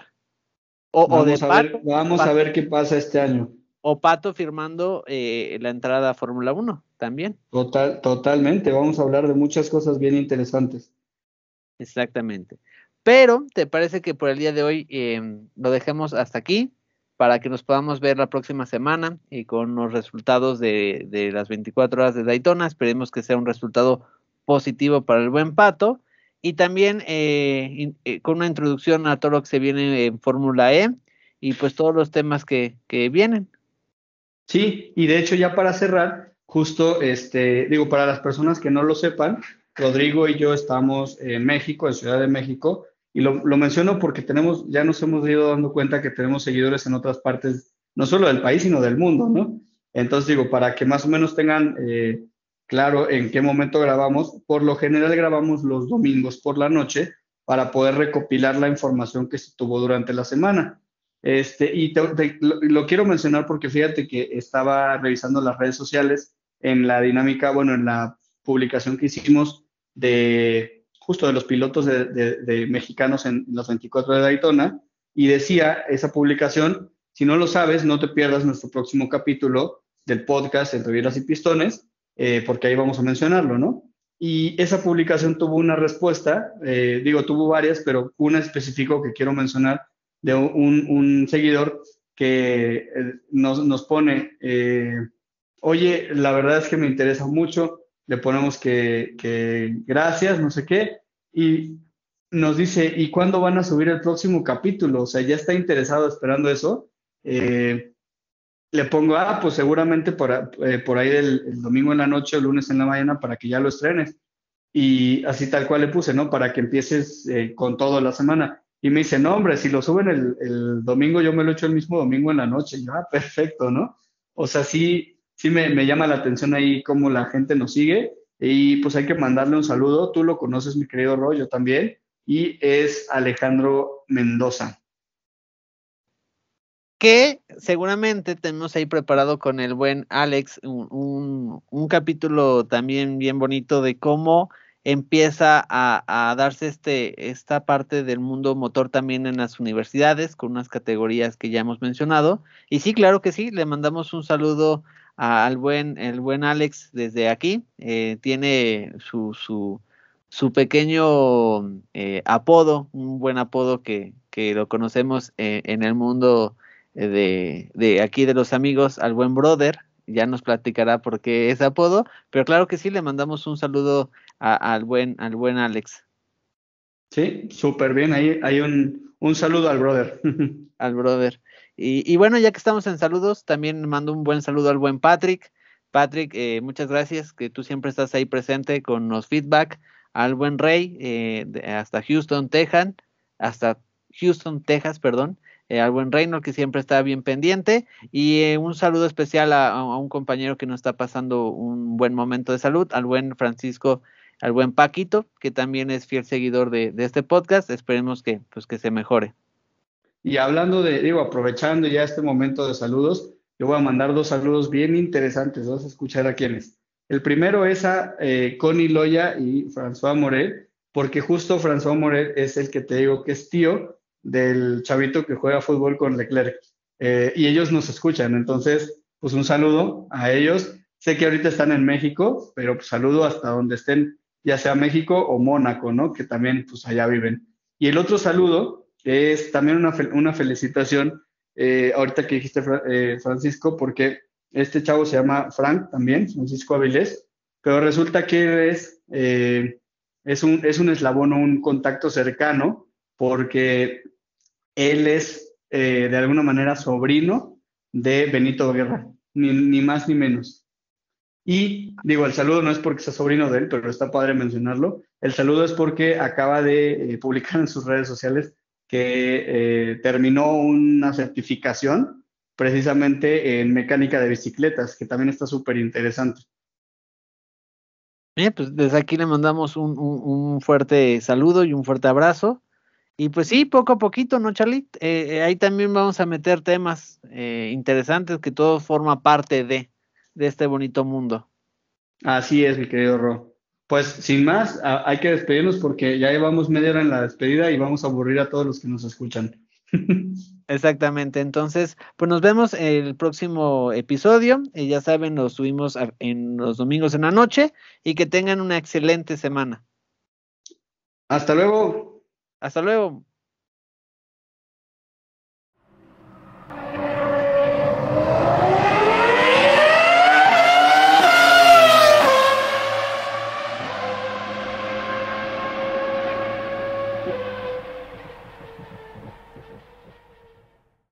O, vamos, o de a, vamos a ver qué pasa este año. O Pato firmando eh, la entrada a Fórmula 1 también. Total, totalmente, vamos a hablar de muchas cosas bien interesantes. Exactamente. Pero, ¿te parece que por el día de hoy eh, lo dejemos hasta aquí? Para que nos podamos ver la próxima semana y con los resultados de, de las 24 horas de Daytona. Esperemos que sea un resultado positivo para el buen Pato y también eh, eh, con una introducción a todo lo que se viene en Fórmula E y pues todos los temas que, que, vienen. Sí, y de hecho ya para cerrar, justo, este, digo, para las personas que no lo sepan, Rodrigo y yo estamos en México, en Ciudad de México, y lo, menciono porque tenemos, ya nos hemos ido dando cuenta que tenemos seguidores en otras partes, no solo del país, sino del mundo, ¿no? Entonces digo, para que más o menos tengan... Eh, claro en qué momento grabamos. Por lo general grabamos los domingos por la noche para poder recopilar la información que se tuvo durante la semana. Este, y lo, quiero mencionar porque fíjate que estaba revisando las redes sociales en la dinámica, bueno, en la publicación que hicimos de justo de los pilotos de mexicanos en los 24 de Daytona y decía esa publicación, si no lo sabes, no te pierdas nuestro próximo capítulo del podcast Entre Vieras y Pistones, eh, porque ahí vamos a mencionarlo, ¿no? Y esa publicación tuvo una respuesta, eh, digo, tuvo varias, pero una específico que quiero mencionar de un, un seguidor que eh, nos, nos, pone, eh, oye, la verdad es que me interesa mucho, le ponemos que, que gracias, no sé qué, y nos dice, ¿y cuándo van a subir el próximo capítulo? O sea, ya está interesado esperando eso. Eh, le pongo, ah, pues seguramente por, por ahí del el domingo en la noche o lunes en la mañana para que ya lo estrenes. Y así tal cual le puse, ¿no? Para que empieces con todo la semana. Y me dice, no, hombre, si lo suben el, el, domingo, yo me lo echo el mismo domingo en la noche. Y yo, ah, perfecto, ¿no? O sea, sí, sí me, me llama la atención ahí cómo la gente nos sigue. Y pues hay que mandarle un saludo. Tú lo conoces, mi querido Roy, yo también. Y es Alejandro Mendoza que seguramente tenemos ahí preparado con el buen Alex un, un, un capítulo también bien bonito de cómo empieza a, a, darse este, esta parte del mundo motor también en las universidades, con unas categorías que ya hemos mencionado. Y sí, claro que sí, le mandamos un saludo al buen, el buen Alex desde aquí. Eh, tiene su, su, su pequeño eh, apodo, un buen apodo que, que lo conocemos eh, en el mundo de, de aquí de los amigos al buen brother, ya nos platicará por qué ese apodo, pero claro que sí, le mandamos un saludo a, al, buen, al buen Alex. Sí, súper bien, ahí hay un, un saludo al brother. <laughs> al brother. Y, y, bueno, ya que estamos en saludos, también mando un buen saludo al buen Patrick. Patrick, eh, muchas gracias, que tú siempre estás ahí presente con los feedback. Al buen Rey, eh, de, hasta Houston, Texas, hasta Houston, Texas, perdón eh, al buen Reynolds que siempre está bien pendiente y eh, un saludo especial a, a, un compañero que nos está pasando un buen momento de salud, al buen Francisco, al buen Paquito, que también es fiel seguidor de, este podcast. Esperemos que, pues, que se mejore. Y hablando de, digo, aprovechando ya este momento de saludos, yo voy a mandar dos saludos bien interesantes. Vamos a escuchar a quiénes. El primero es a eh, Connie Loya y François Morel, porque justo François Morel es el que te digo que es tío del chavito que juega fútbol con Leclerc. Eh, y ellos nos escuchan, entonces, pues un saludo a ellos. Sé que ahorita están en México, pero pues, saludo hasta donde estén, ya sea México o Mónaco, ¿no? Que también pues allá viven. Y el otro saludo es también una, una felicitación, eh, ahorita que dijiste eh, Francisco, porque este chavo se llama Frank también, Francisco Avilés, pero resulta que es, eh, es, un, es un eslabón o un contacto cercano porque él es de alguna manera sobrino de Benito Guerra, ni, ni, más ni menos. Y digo, el saludo no es porque sea sobrino de él, pero está padre mencionarlo. El saludo es porque acaba de publicar en sus redes sociales que terminó una certificación precisamente en mecánica de bicicletas, que también está súper interesante. Bien, pues desde aquí le mandamos un, fuerte saludo y un fuerte abrazo. Y pues sí, poco a poquito, ¿no, Charlie? Eh, eh, ahí también vamos a meter temas eh, interesantes que todo forma parte de, de este bonito mundo. Así es, mi querido Ro. Pues sin más, hay que despedirnos porque ya llevamos media hora en la despedida y vamos a aburrir a todos los que nos escuchan. <laughs> Exactamente, entonces, pues nos vemos el próximo episodio. Y ya saben, nos subimos en los domingos en la noche y que tengan una excelente semana. Hasta luego. Hasta luego.